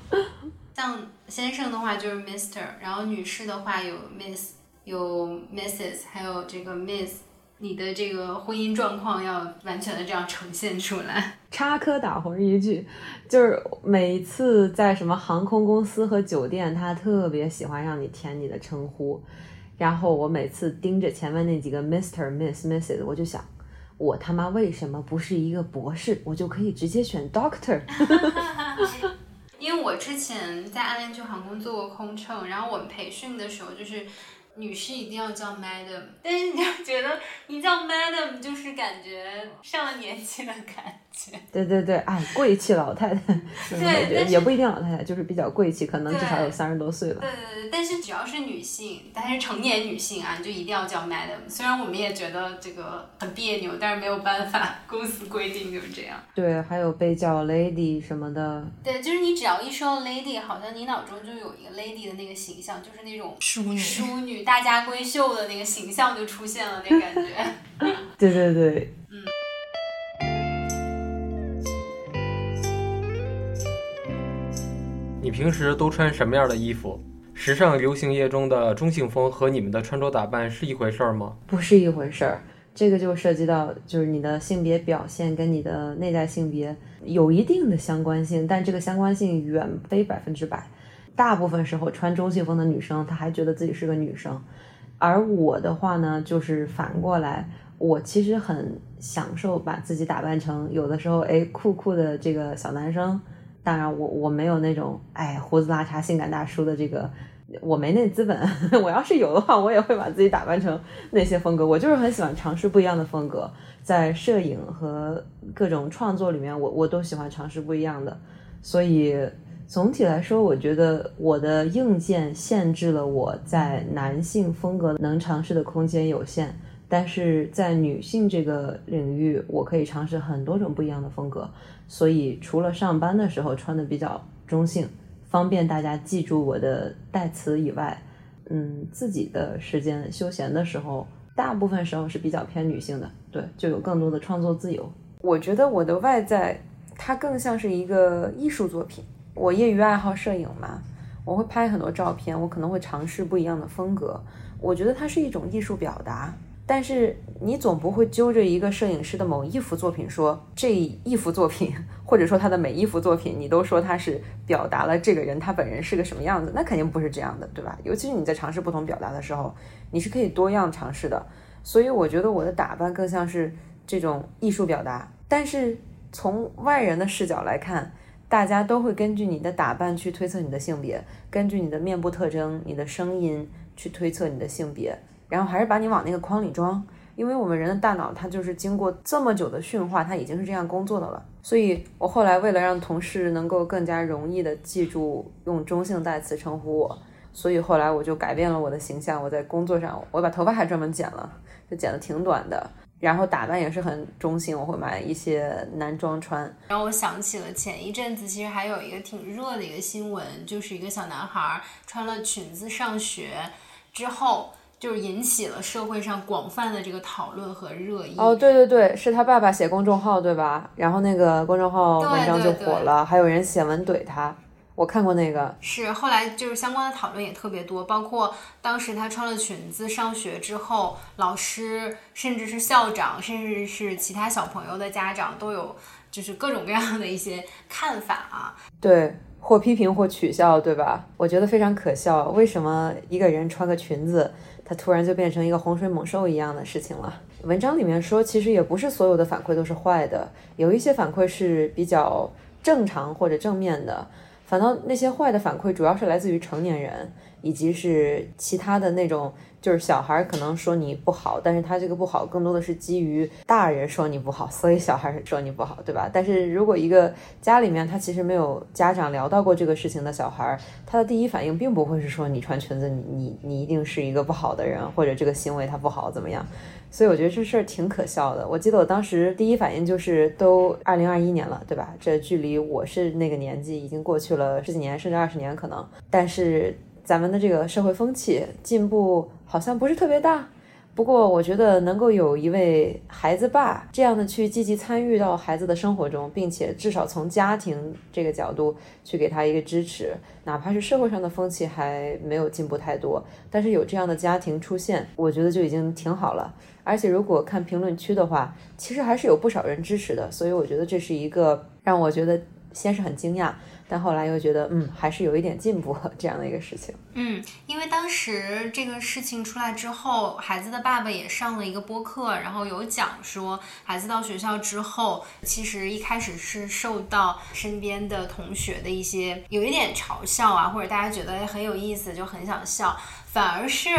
像先生的话就是 Mister，然后女士的话有 Miss，有 Mrs，还有这个 Miss。你的这个婚姻状况要完全的这样呈现出来。插科打诨一句，就是每次在什么航空公司和酒店，他特别喜欢让你填你的称呼。然后我每次盯着前面那几个 Mister、Miss、Mrs，我就想，我他妈为什么不是一个博士，我就可以直接选 Doctor？因为我之前在阿联酋航空做过空乘，然后我们培训的时候就是。女士一定要叫 madam，但是你要觉得你叫 madam 就是感觉上了年纪的感觉。对对对，哎，贵气老太太，对，也不一定老太太，就是比较贵气，可能至少有三十多岁吧。对对对，但是只要是女性，但是成年女性啊，你就一定要叫 madam。虽然我们也觉得这个很别扭，但是没有办法，公司规定就是这样。对，还有被叫 lady 什么的。对，就是你只要一说 lady，好像你脑中就有一个 lady 的那个形象，就是那种淑女。淑女。大家闺秀的那个形象就出现了，那感觉。对对对，嗯。你平时都穿什么样的衣服？时尚流行业中的中性风和你们的穿着打扮是一回事儿吗？不是一回事儿，这个就涉及到就是你的性别表现跟你的内在性别有一定的相关性，但这个相关性远非百分之百。大部分时候穿中性风的女生，她还觉得自己是个女生，而我的话呢，就是反过来，我其实很享受把自己打扮成有的时候哎酷酷的这个小男生。当然，我我没有那种哎胡子拉碴性感大叔的这个，我没那资本。我要是有的话，我也会把自己打扮成那些风格。我就是很喜欢尝试不一样的风格，在摄影和各种创作里面，我我都喜欢尝试不一样的，所以。总体来说，我觉得我的硬件限制了我在男性风格能尝试的空间有限，但是在女性这个领域，我可以尝试很多种不一样的风格。所以除了上班的时候穿的比较中性，方便大家记住我的代词以外，嗯，自己的时间休闲的时候，大部分时候是比较偏女性的，对，就有更多的创作自由。我觉得我的外在，它更像是一个艺术作品。我业余爱好摄影嘛，我会拍很多照片，我可能会尝试不一样的风格。我觉得它是一种艺术表达。但是你总不会揪着一个摄影师的某一幅作品说这一幅作品，或者说他的每一幅作品，你都说他是表达了这个人他本人是个什么样子，那肯定不是这样的，对吧？尤其是你在尝试不同表达的时候，你是可以多样尝试的。所以我觉得我的打扮更像是这种艺术表达。但是从外人的视角来看，大家都会根据你的打扮去推测你的性别，根据你的面部特征、你的声音去推测你的性别。然后还是把你往那个框里装，因为我们人的大脑它就是经过这么久的驯化，它已经是这样工作的了。所以我后来为了让同事能够更加容易的记住用中性代词称呼我，所以后来我就改变了我的形象。我在工作上，我把头发还专门剪了，就剪的挺短的。然后打扮也是很中性，我会买一些男装穿。然后我想起了前一阵子，其实还有一个挺热的一个新闻，就是一个小男孩穿了裙子上学之后。就是引起了社会上广泛的这个讨论和热议。哦，对对对，是他爸爸写公众号对吧？然后那个公众号文章就火了，还有人写文怼他。我看过那个。是后来就是相关的讨论也特别多，包括当时他穿了裙子上学之后，老师甚至是校长，甚至是其他小朋友的家长都有就是各种各样的一些看法啊。对。或批评或取笑，对吧？我觉得非常可笑。为什么一个人穿个裙子，它突然就变成一个洪水猛兽一样的事情了？文章里面说，其实也不是所有的反馈都是坏的，有一些反馈是比较正常或者正面的。反倒那些坏的反馈，主要是来自于成年人，以及是其他的那种。就是小孩可能说你不好，但是他这个不好更多的是基于大人说你不好，所以小孩说你不好，对吧？但是如果一个家里面他其实没有家长聊到过这个事情的小孩，他的第一反应并不会是说你穿裙子，你你你一定是一个不好的人，或者这个行为他不好怎么样？所以我觉得这事儿挺可笑的。我记得我当时第一反应就是都二零二一年了，对吧？这距离我是那个年纪已经过去了十几年，甚至二十年可能，但是。咱们的这个社会风气进步好像不是特别大，不过我觉得能够有一位孩子爸这样的去积极参与到孩子的生活中，并且至少从家庭这个角度去给他一个支持，哪怕是社会上的风气还没有进步太多，但是有这样的家庭出现，我觉得就已经挺好了。而且如果看评论区的话，其实还是有不少人支持的，所以我觉得这是一个让我觉得先是很惊讶。但后来又觉得，嗯，还是有一点进步这样的一个事情。嗯，因为当时这个事情出来之后，孩子的爸爸也上了一个播客，然后有讲说，孩子到学校之后，其实一开始是受到身边的同学的一些有一点嘲笑啊，或者大家觉得很有意思，就很想笑，反而是。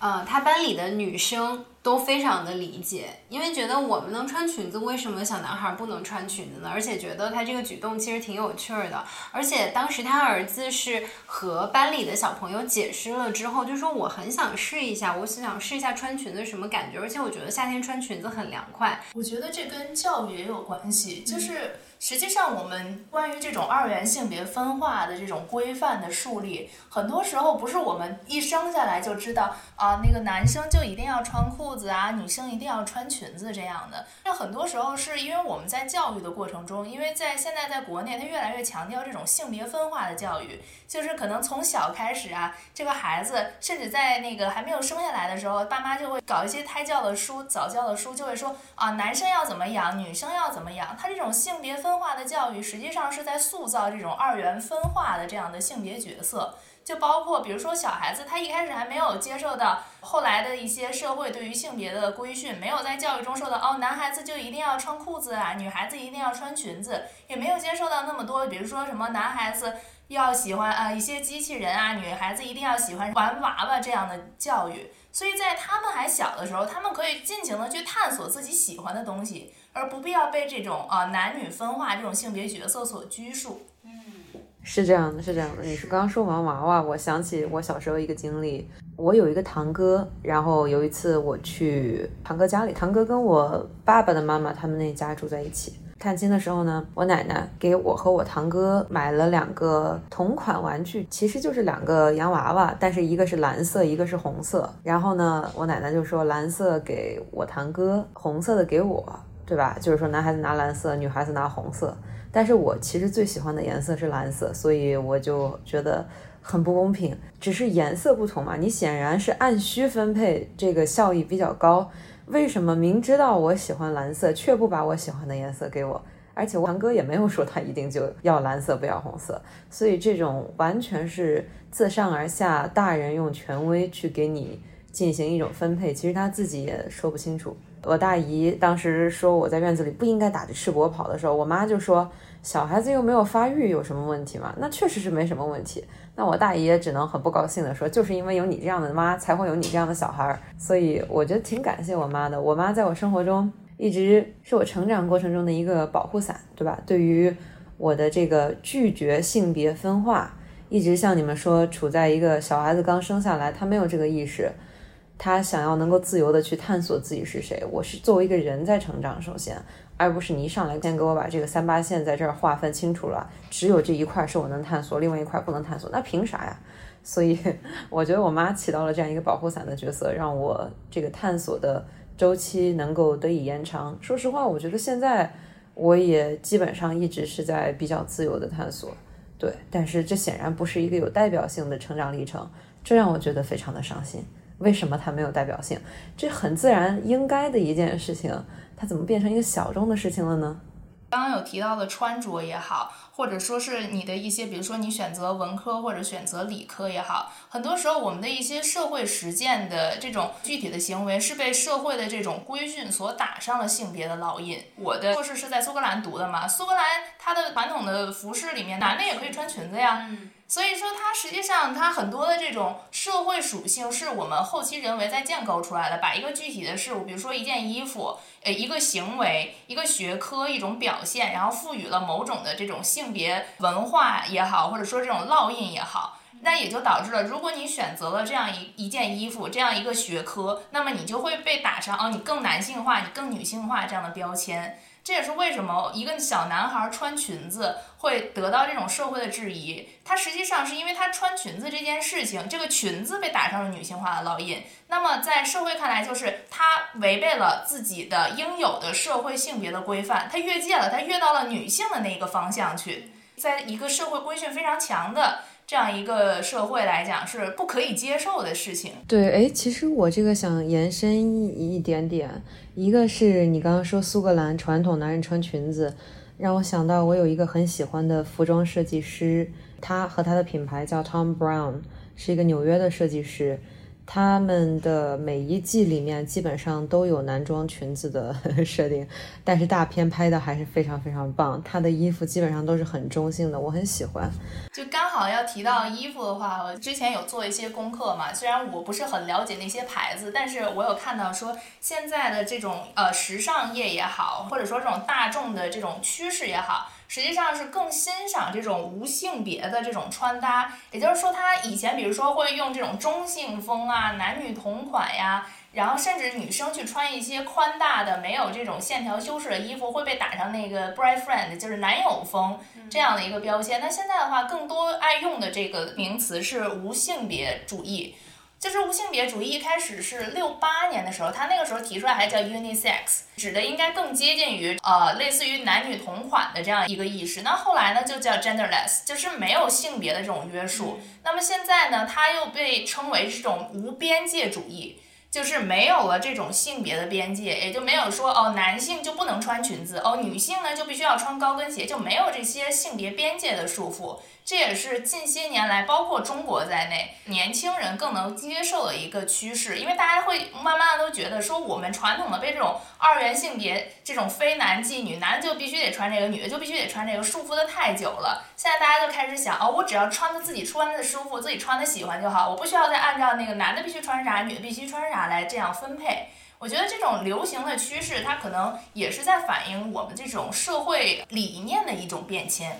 呃，他班里的女生都非常的理解，因为觉得我们能穿裙子，为什么小男孩不能穿裙子呢？而且觉得他这个举动其实挺有趣儿的。而且当时他儿子是和班里的小朋友解释了之后，就说我很想试一下，我想试一下穿裙子什么感觉。而且我觉得夏天穿裙子很凉快。我觉得这跟教育也有关系，就是。实际上，我们关于这种二元性别分化的这种规范的树立，很多时候不是我们一生下来就知道啊，那个男生就一定要穿裤子啊，女生一定要穿裙子这样的。那很多时候是因为我们在教育的过程中，因为在现在在国内，他越来越强调这种性别分化的教育，就是可能从小开始啊，这个孩子甚至在那个还没有生下来的时候，爸妈就会搞一些胎教的书、早教的书，就会说啊，男生要怎么养，女生要怎么养，他这种性别分。化的教育实际上是在塑造这种二元分化的这样的性别角色，就包括比如说小孩子，他一开始还没有接受到后来的一些社会对于性别的规训，没有在教育中受到哦，男孩子就一定要穿裤子啊，女孩子一定要穿裙子，也没有接受到那么多，比如说什么男孩子要喜欢啊一些机器人啊，女孩子一定要喜欢玩娃娃这样的教育，所以在他们还小的时候，他们可以尽情的去探索自己喜欢的东西。而不必要被这种啊男女分化这种性别角色所拘束。嗯，是这样的，是这样的。你是刚刚说完娃娃，我想起我小时候一个经历，我有一个堂哥，然后有一次我去堂哥家里，堂哥跟我爸爸的妈妈他们那家住在一起。探亲的时候呢，我奶奶给我和我堂哥买了两个同款玩具，其实就是两个洋娃娃，但是一个是蓝色，一个是红色。然后呢，我奶奶就说蓝色给我堂哥，红色的给我，对吧？就是说男孩子拿蓝色，女孩子拿红色。但是我其实最喜欢的颜色是蓝色，所以我就觉得很不公平。只是颜色不同嘛，你显然是按需分配，这个效益比较高。为什么明知道我喜欢蓝色，却不把我喜欢的颜色给我？而且王哥也没有说他一定就要蓝色，不要红色。所以这种完全是自上而下，大人用权威去给你进行一种分配，其实他自己也说不清楚。我大姨当时说我在院子里不应该打着赤膊跑的时候，我妈就说小孩子又没有发育，有什么问题吗？那确实是没什么问题。那我大姨也只能很不高兴的说，就是因为有你这样的妈，才会有你这样的小孩儿。所以我觉得挺感谢我妈的。我妈在我生活中一直是我成长过程中的一个保护伞，对吧？对于我的这个拒绝性别分化，一直像你们说，处在一个小孩子刚生下来，他没有这个意识。他想要能够自由的去探索自己是谁，我是作为一个人在成长，首先，而不是你一上来先给我把这个三八线在这儿划分清楚了，只有这一块是我能探索，另外一块不能探索，那凭啥呀？所以我觉得我妈起到了这样一个保护伞的角色，让我这个探索的周期能够得以延长。说实话，我觉得现在我也基本上一直是在比较自由的探索，对，但是这显然不是一个有代表性的成长历程，这让我觉得非常的伤心。为什么它没有代表性？这很自然应该的一件事情，它怎么变成一个小众的事情了呢？刚刚有提到的穿着也好，或者说是你的一些，比如说你选择文科或者选择理科也好，很多时候我们的一些社会实践的这种具体的行为，是被社会的这种规训所打上了性别的烙印。我的硕士是在苏格兰读的嘛，苏格兰它的传统的服饰里面，男的也可以穿裙子呀。所以说，它实际上它很多的这种社会属性是我们后期人为在建构出来的，把一个具体的事物，比如说一件衣服，呃，一个行为，一个学科，一种表现，然后赋予了某种的这种性别文化也好，或者说这种烙印也好，那也就导致了，如果你选择了这样一一件衣服，这样一个学科，那么你就会被打上哦，你更男性化，你更女性化这样的标签。这也是为什么一个小男孩穿裙子会得到这种社会的质疑。他实际上是因为他穿裙子这件事情，这个裙子被打上了女性化的烙印。那么在社会看来，就是他违背了自己的应有的社会性别的规范，他越界了，他越到了女性的那个方向去，在一个社会规训非常强的。这样一个社会来讲是不可以接受的事情。对，哎，其实我这个想延伸一点点，一个是你刚刚说苏格兰传统男人穿裙子，让我想到我有一个很喜欢的服装设计师，他和他的品牌叫 Tom Brown，是一个纽约的设计师。他们的每一季里面基本上都有男装裙子的 设定，但是大片拍的还是非常非常棒。他的衣服基本上都是很中性的，我很喜欢。就刚好要提到衣服的话，我之前有做一些功课嘛，虽然我不是很了解那些牌子，但是我有看到说现在的这种呃时尚业也好，或者说这种大众的这种趋势也好。实际上是更欣赏这种无性别的这种穿搭，也就是说，他以前比如说会用这种中性风啊，男女同款呀，然后甚至女生去穿一些宽大的、没有这种线条修饰的衣服，会被打上那个 boyfriend，就是男友风这样的一个标签。那现在的话，更多爱用的这个名词是无性别主义。就是无性别主义一开始是六八年的时候，他那个时候提出来还叫 unisex，指的应该更接近于呃类似于男女同款的这样一个意识。那后来呢就叫 genderless，就是没有性别的这种约束。那么现在呢，它又被称为这种无边界主义，就是没有了这种性别的边界，也就没有说哦男性就不能穿裙子，哦女性呢就必须要穿高跟鞋，就没有这些性别边界的束缚。这也是近些年来，包括中国在内，年轻人更能接受的一个趋势。因为大家会慢慢的都觉得说，我们传统的被这种二元性别、这种非男即女，男的就必须得穿这个，女的就必须得穿这个，束缚的太久了。现在大家就开始想，哦，我只要穿的自己穿的舒服，自己穿的喜欢就好，我不需要再按照那个男的必须穿啥，女的必须穿啥来这样分配。我觉得这种流行的趋势，它可能也是在反映我们这种社会理念的一种变迁。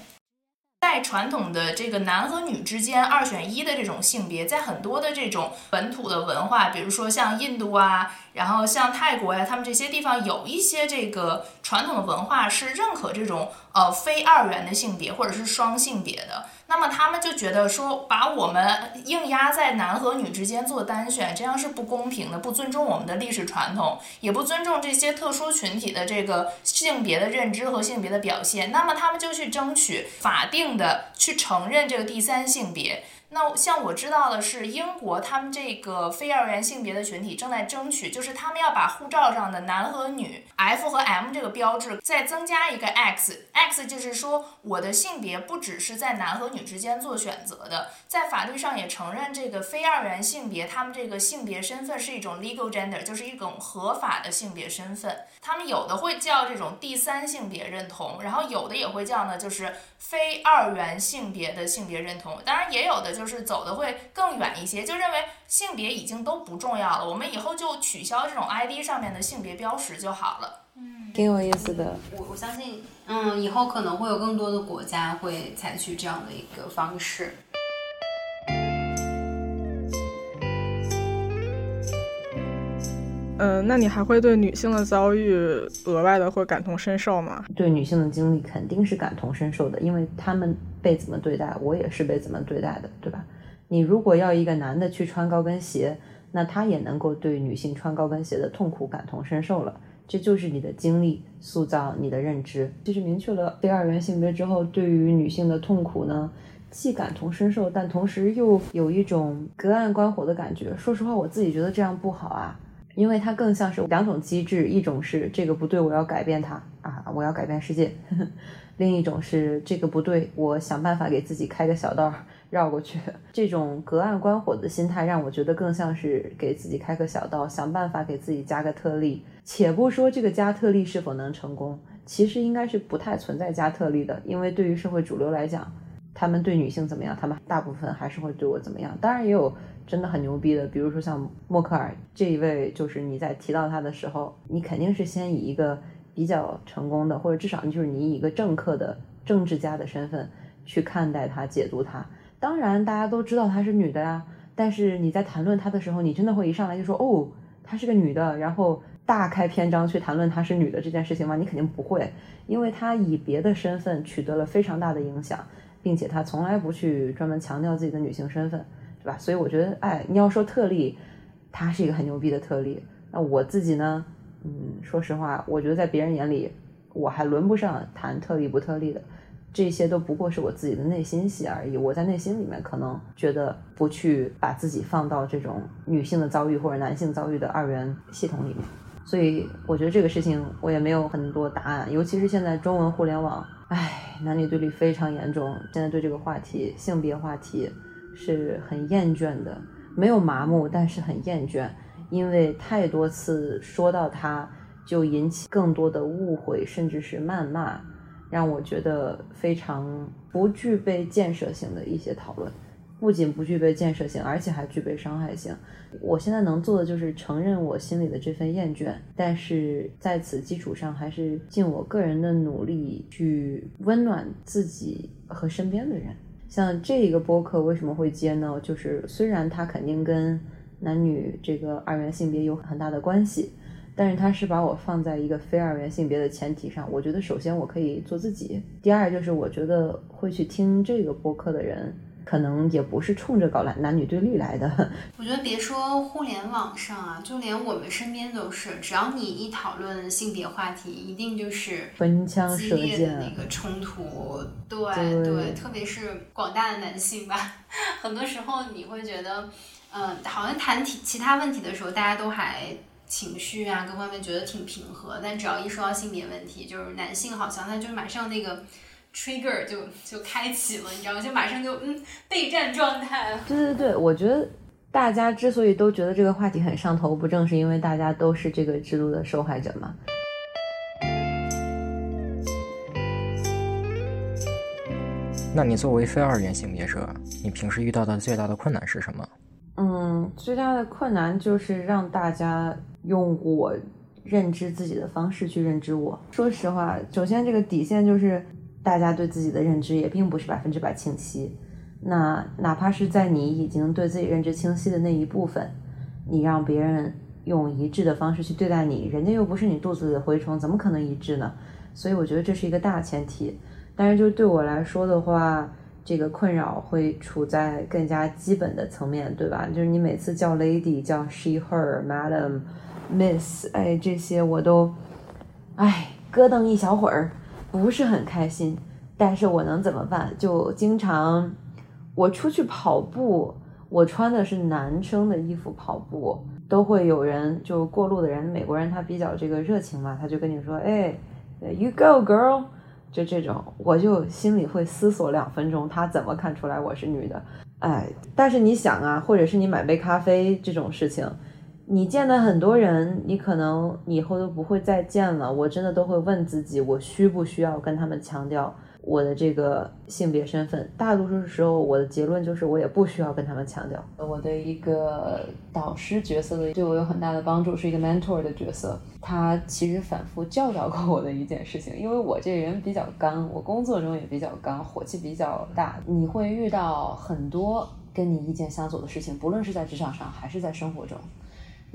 在传统的这个男和女之间二选一的这种性别，在很多的这种本土的文化，比如说像印度啊，然后像泰国呀，他们这些地方有一些这个传统的文化是认可这种呃非二元的性别或者是双性别的。那么他们就觉得说，把我们硬压在男和女之间做单选，这样是不公平的，不尊重我们的历史传统，也不尊重这些特殊群体的这个性别的认知和性别的表现。那么他们就去争取法定的去承认这个第三性别。那像我知道的是，英国他们这个非二元性别的群体正在争取，就是他们要把护照上的男和女 F 和 M 这个标志再增加一个 X，X 就是说我的性别不只是在男和女之间做选择的，在法律上也承认这个非二元性别，他们这个性别身份是一种 legal gender，就是一种合法的性别身份。他们有的会叫这种第三性别认同，然后有的也会叫呢，就是非二元性别的性别认同。当然也有的就。就是走的会更远一些，就认为性别已经都不重要了，我们以后就取消这种 ID 上面的性别标识就好了。嗯，挺有意思的。我我相信，嗯，以后可能会有更多的国家会采取这样的一个方式。嗯，那你还会对女性的遭遇额外的会感同身受吗？对女性的经历肯定是感同身受的，因为她们。被怎么对待，我也是被怎么对待的，对吧？你如果要一个男的去穿高跟鞋，那他也能够对女性穿高跟鞋的痛苦感同身受了。这就是你的经历塑造你的认知。其实明确了非二元性别之后，对于女性的痛苦呢，既感同身受，但同时又有一种隔岸观火的感觉。说实话，我自己觉得这样不好啊，因为它更像是两种机制：一种是这个不对，我要改变它啊，我要改变世界。另一种是这个不对，我想办法给自己开个小道绕过去。这种隔岸观火的心态让我觉得更像是给自己开个小道，想办法给自己加个特例。且不说这个加特例是否能成功，其实应该是不太存在加特例的，因为对于社会主流来讲，他们对女性怎么样，他们大部分还是会对我怎么样。当然也有真的很牛逼的，比如说像默克尔这一位，就是你在提到他的时候，你肯定是先以一个。比较成功的，或者至少就是你以一个政客的政治家的身份去看待她、解读她。当然，大家都知道她是女的呀，但是你在谈论她的时候，你真的会一上来就说：“哦，她是个女的。”然后大开篇章去谈论她是女的这件事情吗？你肯定不会，因为她以别的身份取得了非常大的影响，并且她从来不去专门强调自己的女性身份，对吧？所以我觉得，哎，你要说特例，她是一个很牛逼的特例。那我自己呢？嗯，说实话，我觉得在别人眼里，我还轮不上谈特例不特例的，这些都不过是我自己的内心戏而已。我在内心里面可能觉得不去把自己放到这种女性的遭遇或者男性遭遇的二元系统里面，所以我觉得这个事情我也没有很多答案。尤其是现在中文互联网，唉，男女对立非常严重。现在对这个话题，性别话题是很厌倦的，没有麻木，但是很厌倦。因为太多次说到他，就引起更多的误会，甚至是谩骂，让我觉得非常不具备建设性的一些讨论，不仅不具备建设性，而且还具备伤害性。我现在能做的就是承认我心里的这份厌倦，但是在此基础上，还是尽我个人的努力去温暖自己和身边的人。像这个播客为什么会接呢？就是虽然它肯定跟男女这个二元性别有很大的关系，但是他是把我放在一个非二元性别的前提上。我觉得首先我可以做自己，第二就是我觉得会去听这个播客的人，可能也不是冲着搞男男女对立来的。我觉得别说互联网上啊，就连我们身边都是，只要你一讨论性别话题，一定就是分枪射箭的那个冲突。对对，特别是广大的男性吧，很多时候你会觉得。嗯，好像谈其其他问题的时候，大家都还情绪啊各方面觉得挺平和，但只要一说到性别问题，就是男性好像他就马上那个 trigger 就就开启了，你知道吗？就马上就嗯备战状态。对对对，我觉得大家之所以都觉得这个话题很上头，不正是因为大家都是这个制度的受害者吗？那你作为非二元性别者，你平时遇到的最大的困难是什么？嗯，最大的困难就是让大家用我认知自己的方式去认知我。说实话，首先这个底线就是大家对自己的认知也并不是百分之百清晰。那哪怕是在你已经对自己认知清晰的那一部分，你让别人用一致的方式去对待你，人家又不是你肚子里的蛔虫，怎么可能一致呢？所以我觉得这是一个大前提。但是就对我来说的话，这个困扰会处在更加基本的层面，对吧？就是你每次叫 lady、叫 she、her、madam、miss，哎，这些我都，哎，咯噔一小会儿，不是很开心。但是我能怎么办？就经常我出去跑步，我穿的是男生的衣服跑步，都会有人就过路的人，美国人他比较这个热情嘛，他就跟你说，哎，you go girl。就这种，我就心里会思索两分钟，他怎么看出来我是女的？哎，但是你想啊，或者是你买杯咖啡这种事情，你见的很多人，你可能以后都不会再见了。我真的都会问自己，我需不需要跟他们强调？我的这个性别身份，大多数时候我的结论就是我也不需要跟他们强调。我的一个导师角色的对我有很大的帮助，是一个 mentor 的角色。他其实反复教导过我的一件事情，因为我这人比较刚，我工作中也比较刚，火气比较大。你会遇到很多跟你意见相左的事情，不论是在职场上还是在生活中。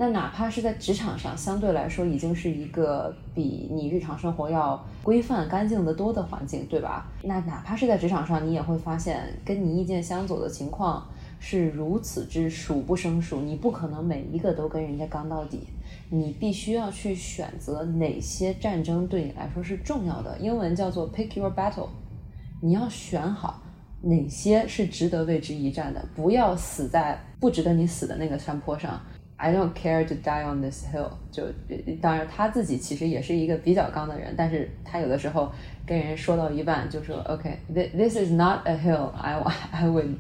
那哪怕是在职场上，相对来说已经是一个比你日常生活要规范、干净的多的环境，对吧？那哪怕是在职场上，你也会发现跟你意见相左的情况是如此之数不胜数。你不可能每一个都跟人家刚到底，你必须要去选择哪些战争对你来说是重要的。英文叫做 pick your battle，你要选好哪些是值得为之一战的，不要死在不值得你死的那个山坡上。I don't care to die on this hill。就当然他自己其实也是一个比较刚的人，但是他有的时候跟人说到一半就说，OK，this is not a hill I I would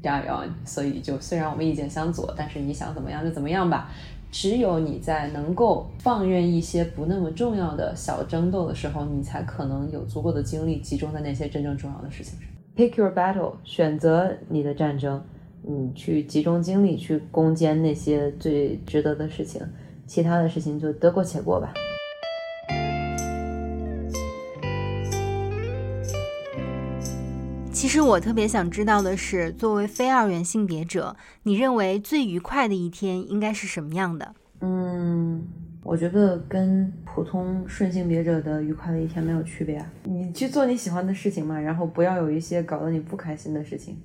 die on。所以就虽然我们意见相左，但是你想怎么样就怎么样吧。只有你在能够放任一些不那么重要的小争斗的时候，你才可能有足够的精力集中在那些真正重要的事情上。Pick your battle，选择你的战争。你去集中精力去攻坚那些最值得的事情，其他的事情就得过且过吧。其实我特别想知道的是，作为非二元性别者，你认为最愉快的一天应该是什么样的？嗯，我觉得跟普通顺性别者的愉快的一天没有区别啊。你去做你喜欢的事情嘛，然后不要有一些搞得你不开心的事情。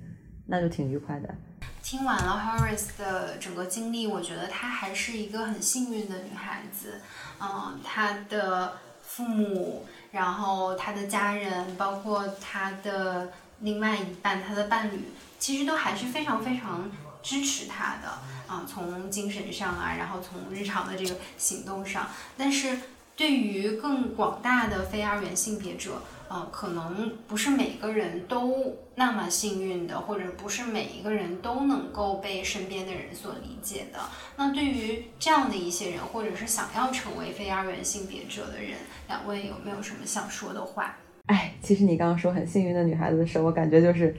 那就挺愉快的。听完了 Horace 的整个经历，我觉得她还是一个很幸运的女孩子。嗯，她的父母，然后她的家人，包括她的另外一半，她的伴侣，其实都还是非常非常支持她的。啊，从精神上啊，然后从日常的这个行动上。但是对于更广大的非二元性别者，呃，可能不是每个人都那么幸运的，或者不是每一个人都能够被身边的人所理解的。那对于这样的一些人，或者是想要成为非二元性别者的人，两位有没有什么想说的话？哎，其实你刚刚说很幸运的女孩子的时候，我感觉就是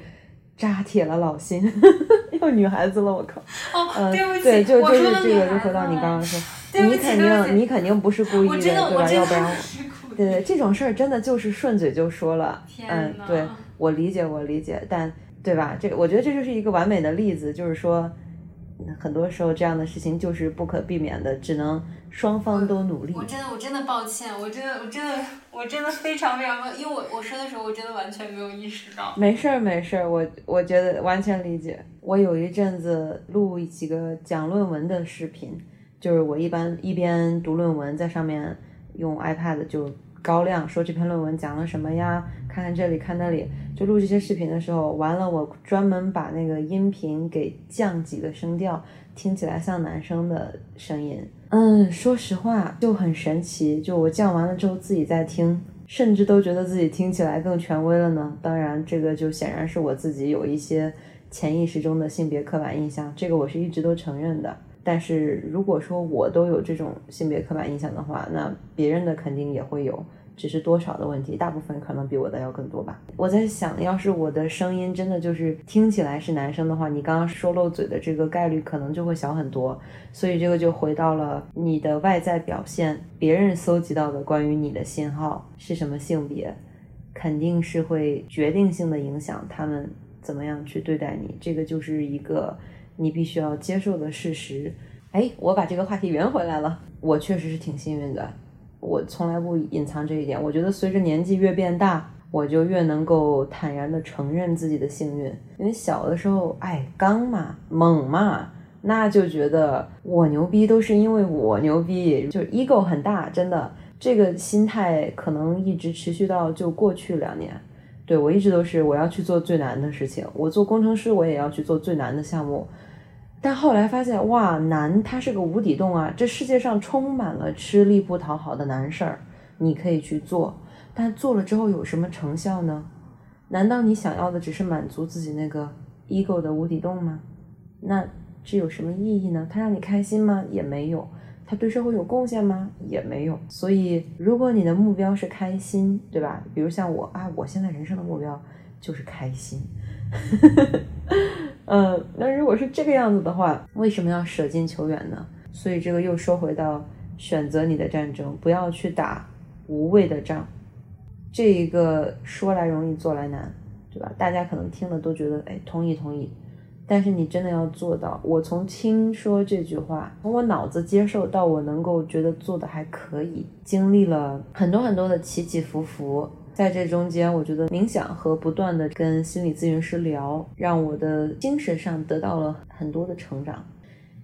扎铁了老心，又女孩子了，我靠！哦，对不起，对，就就是这个，就回到你刚刚说，你肯定你肯定不是故意的，对吧？要不然。对对，这种事儿真的就是顺嘴就说了，嗯，对我理解我理解，但对吧？这我觉得这就是一个完美的例子，就是说，很多时候这样的事情就是不可避免的，只能双方都努力。我真的我真的抱歉，我真的我真的我真的非常非常，因为我我说的时候我真的完全没有意识到。没事儿没事儿，我我觉得完全理解。我有一阵子录几个讲论文的视频，就是我一般一边读论文，在上面用 iPad 就。高亮说这篇论文讲了什么呀？看看这里，看那里，就录这些视频的时候，完了我专门把那个音频给降几个声调，听起来像男生的声音。嗯，说实话就很神奇，就我降完了之后自己在听，甚至都觉得自己听起来更权威了呢。当然，这个就显然是我自己有一些潜意识中的性别刻板印象，这个我是一直都承认的。但是如果说我都有这种性别刻板印象的话，那别人的肯定也会有，只是多少的问题，大部分可能比我的要更多吧。我在想，要是我的声音真的就是听起来是男生的话，你刚刚说漏嘴的这个概率可能就会小很多。所以这个就回到了你的外在表现，别人搜集到的关于你的信号是什么性别，肯定是会决定性的影响他们怎么样去对待你。这个就是一个你必须要接受的事实。哎，我把这个话题圆回来了。我确实是挺幸运的，我从来不隐藏这一点。我觉得随着年纪越变大，我就越能够坦然的承认自己的幸运。因为小的时候，哎，刚嘛，猛嘛。那就觉得我牛逼都是因为我牛逼，就是 ego 很大，真的，这个心态可能一直持续到就过去两年。对我一直都是我要去做最难的事情，我做工程师我也要去做最难的项目。但后来发现，哇，难它是个无底洞啊！这世界上充满了吃力不讨好的难事儿，你可以去做，但做了之后有什么成效呢？难道你想要的只是满足自己那个 ego 的无底洞吗？那。这有什么意义呢？它让你开心吗？也没有。它对社会有贡献吗？也没有。所以，如果你的目标是开心，对吧？比如像我啊，我现在人生的目标就是开心。嗯，那如果是这个样子的话，为什么要舍近求远呢？所以这个又说回到选择你的战争，不要去打无谓的仗。这一个说来容易做来难，对吧？大家可能听了都觉得，哎，同意同意。但是你真的要做到，我从听说这句话，从我脑子接受到我能够觉得做的还可以，经历了很多很多的起起伏伏，在这中间，我觉得冥想和不断的跟心理咨询师聊，让我的精神上得到了很多的成长。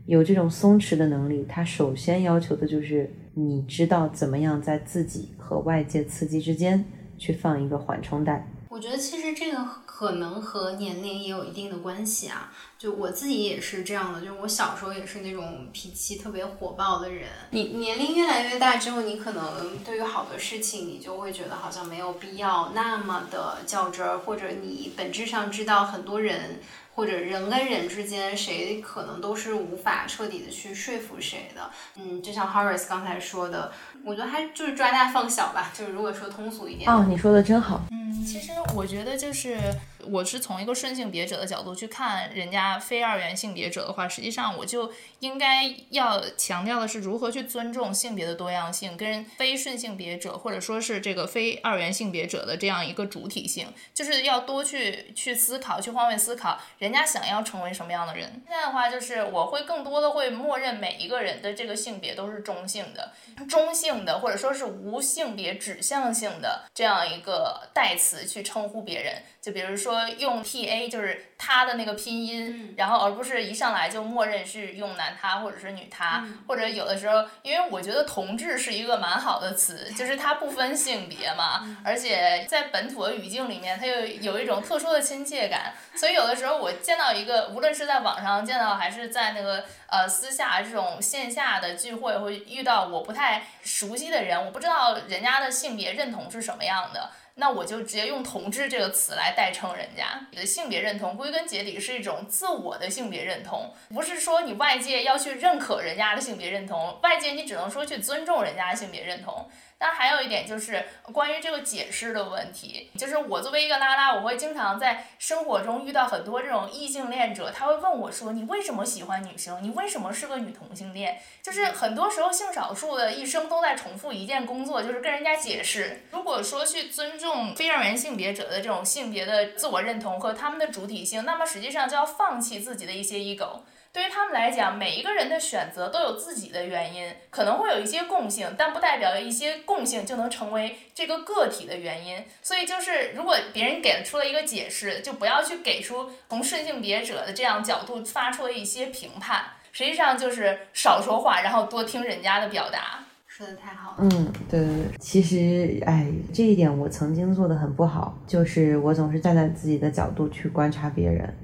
有这种松弛的能力，它首先要求的就是你知道怎么样在自己和外界刺激之间去放一个缓冲带。我觉得其实这个可能和年龄也有一定的关系啊。就我自己也是这样的，就是我小时候也是那种脾气特别火爆的人。你年龄越来越大之后，你可能对于好的事情，你就会觉得好像没有必要那么的较真儿，或者你本质上知道很多人。或者人跟人之间，谁可能都是无法彻底的去说服谁的。嗯，就像 Horace 刚才说的，我觉得还就是抓大放小吧。就是如果说通俗一点，哦，你说的真好。嗯，其实我觉得就是。我是从一个顺性别者的角度去看人家非二元性别者的话，实际上我就应该要强调的是如何去尊重性别的多样性，跟非顺性别者或者说是这个非二元性别者的这样一个主体性，就是要多去去思考，去换位思考，人家想要成为什么样的人。现在的话，就是我会更多的会默认每一个人的这个性别都是中性的，中性的或者说是无性别指向性的这样一个代词去称呼别人。就比如说用 T A，就是他的那个拼音，然后而不是一上来就默认是用男他或者是女他，或者有的时候，因为我觉得同志是一个蛮好的词，就是它不分性别嘛，而且在本土的语境里面，它又有一种特殊的亲切感，所以有的时候我见到一个，无论是在网上见到，还是在那个呃私下这种线下的聚会，会遇到我不太熟悉的人，我不知道人家的性别认同是什么样的。那我就直接用“同志”这个词来代称人家。你的性别认同归根结底是一种自我的性别认同，不是说你外界要去认可人家的性别认同，外界你只能说去尊重人家的性别认同。那还有一点就是关于这个解释的问题，就是我作为一个拉拉，我会经常在生活中遇到很多这种异性恋者，他会问我说：“你为什么喜欢女生？你为什么是个女同性恋？”就是很多时候性少数的一生都在重复一件工作，就是跟人家解释。如果说去尊重非二元性别者的这种性别的自我认同和他们的主体性，那么实际上就要放弃自己的一些 ego。对于他们来讲，每一个人的选择都有自己的原因，可能会有一些共性，但不代表一些共性就能成为这个个体的原因。所以就是，如果别人给出了一个解释，就不要去给出从顺性别者的这样角度发出的一些评判。实际上就是少说话，然后多听人家的表达。说的太好了。嗯，对对对。其实，哎，这一点我曾经做的很不好，就是我总是站在自己的角度去观察别人。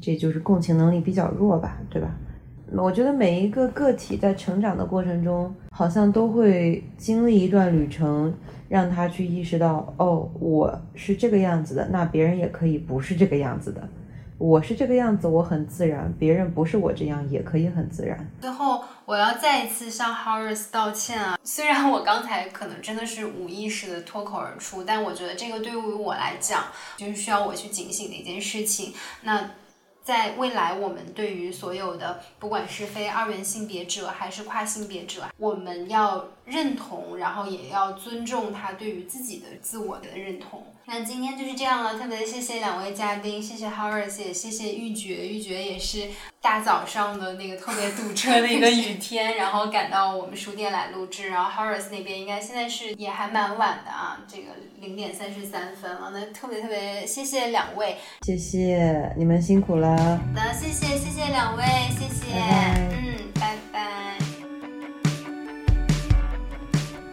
这就是共情能力比较弱吧，对吧？我觉得每一个个体在成长的过程中，好像都会经历一段旅程，让他去意识到，哦，我是这个样子的，那别人也可以不是这个样子的。我是这个样子，我很自然，别人不是我这样也可以很自然。最后，我要再一次向 Horace 道歉啊！虽然我刚才可能真的是无意识的脱口而出，但我觉得这个对于我来讲，就是需要我去警醒的一件事情。那。在未来，我们对于所有的不管是非二元性别者还是跨性别者，我们要认同，然后也要尊重他对于自己的自我的认同。那今天就是这样了，特别谢谢两位嘉宾，谢谢 Horace，也谢谢玉珏，玉珏也是大早上的那个特别堵车的一个雨天，然后赶到我们书店来录制。然后 Horace 那边应该现在是也还蛮晚的啊，这个零点三十三分了。那特别特别谢谢两位，谢谢你们辛苦了。好的，谢谢谢谢两位，谢谢，嗯，拜拜。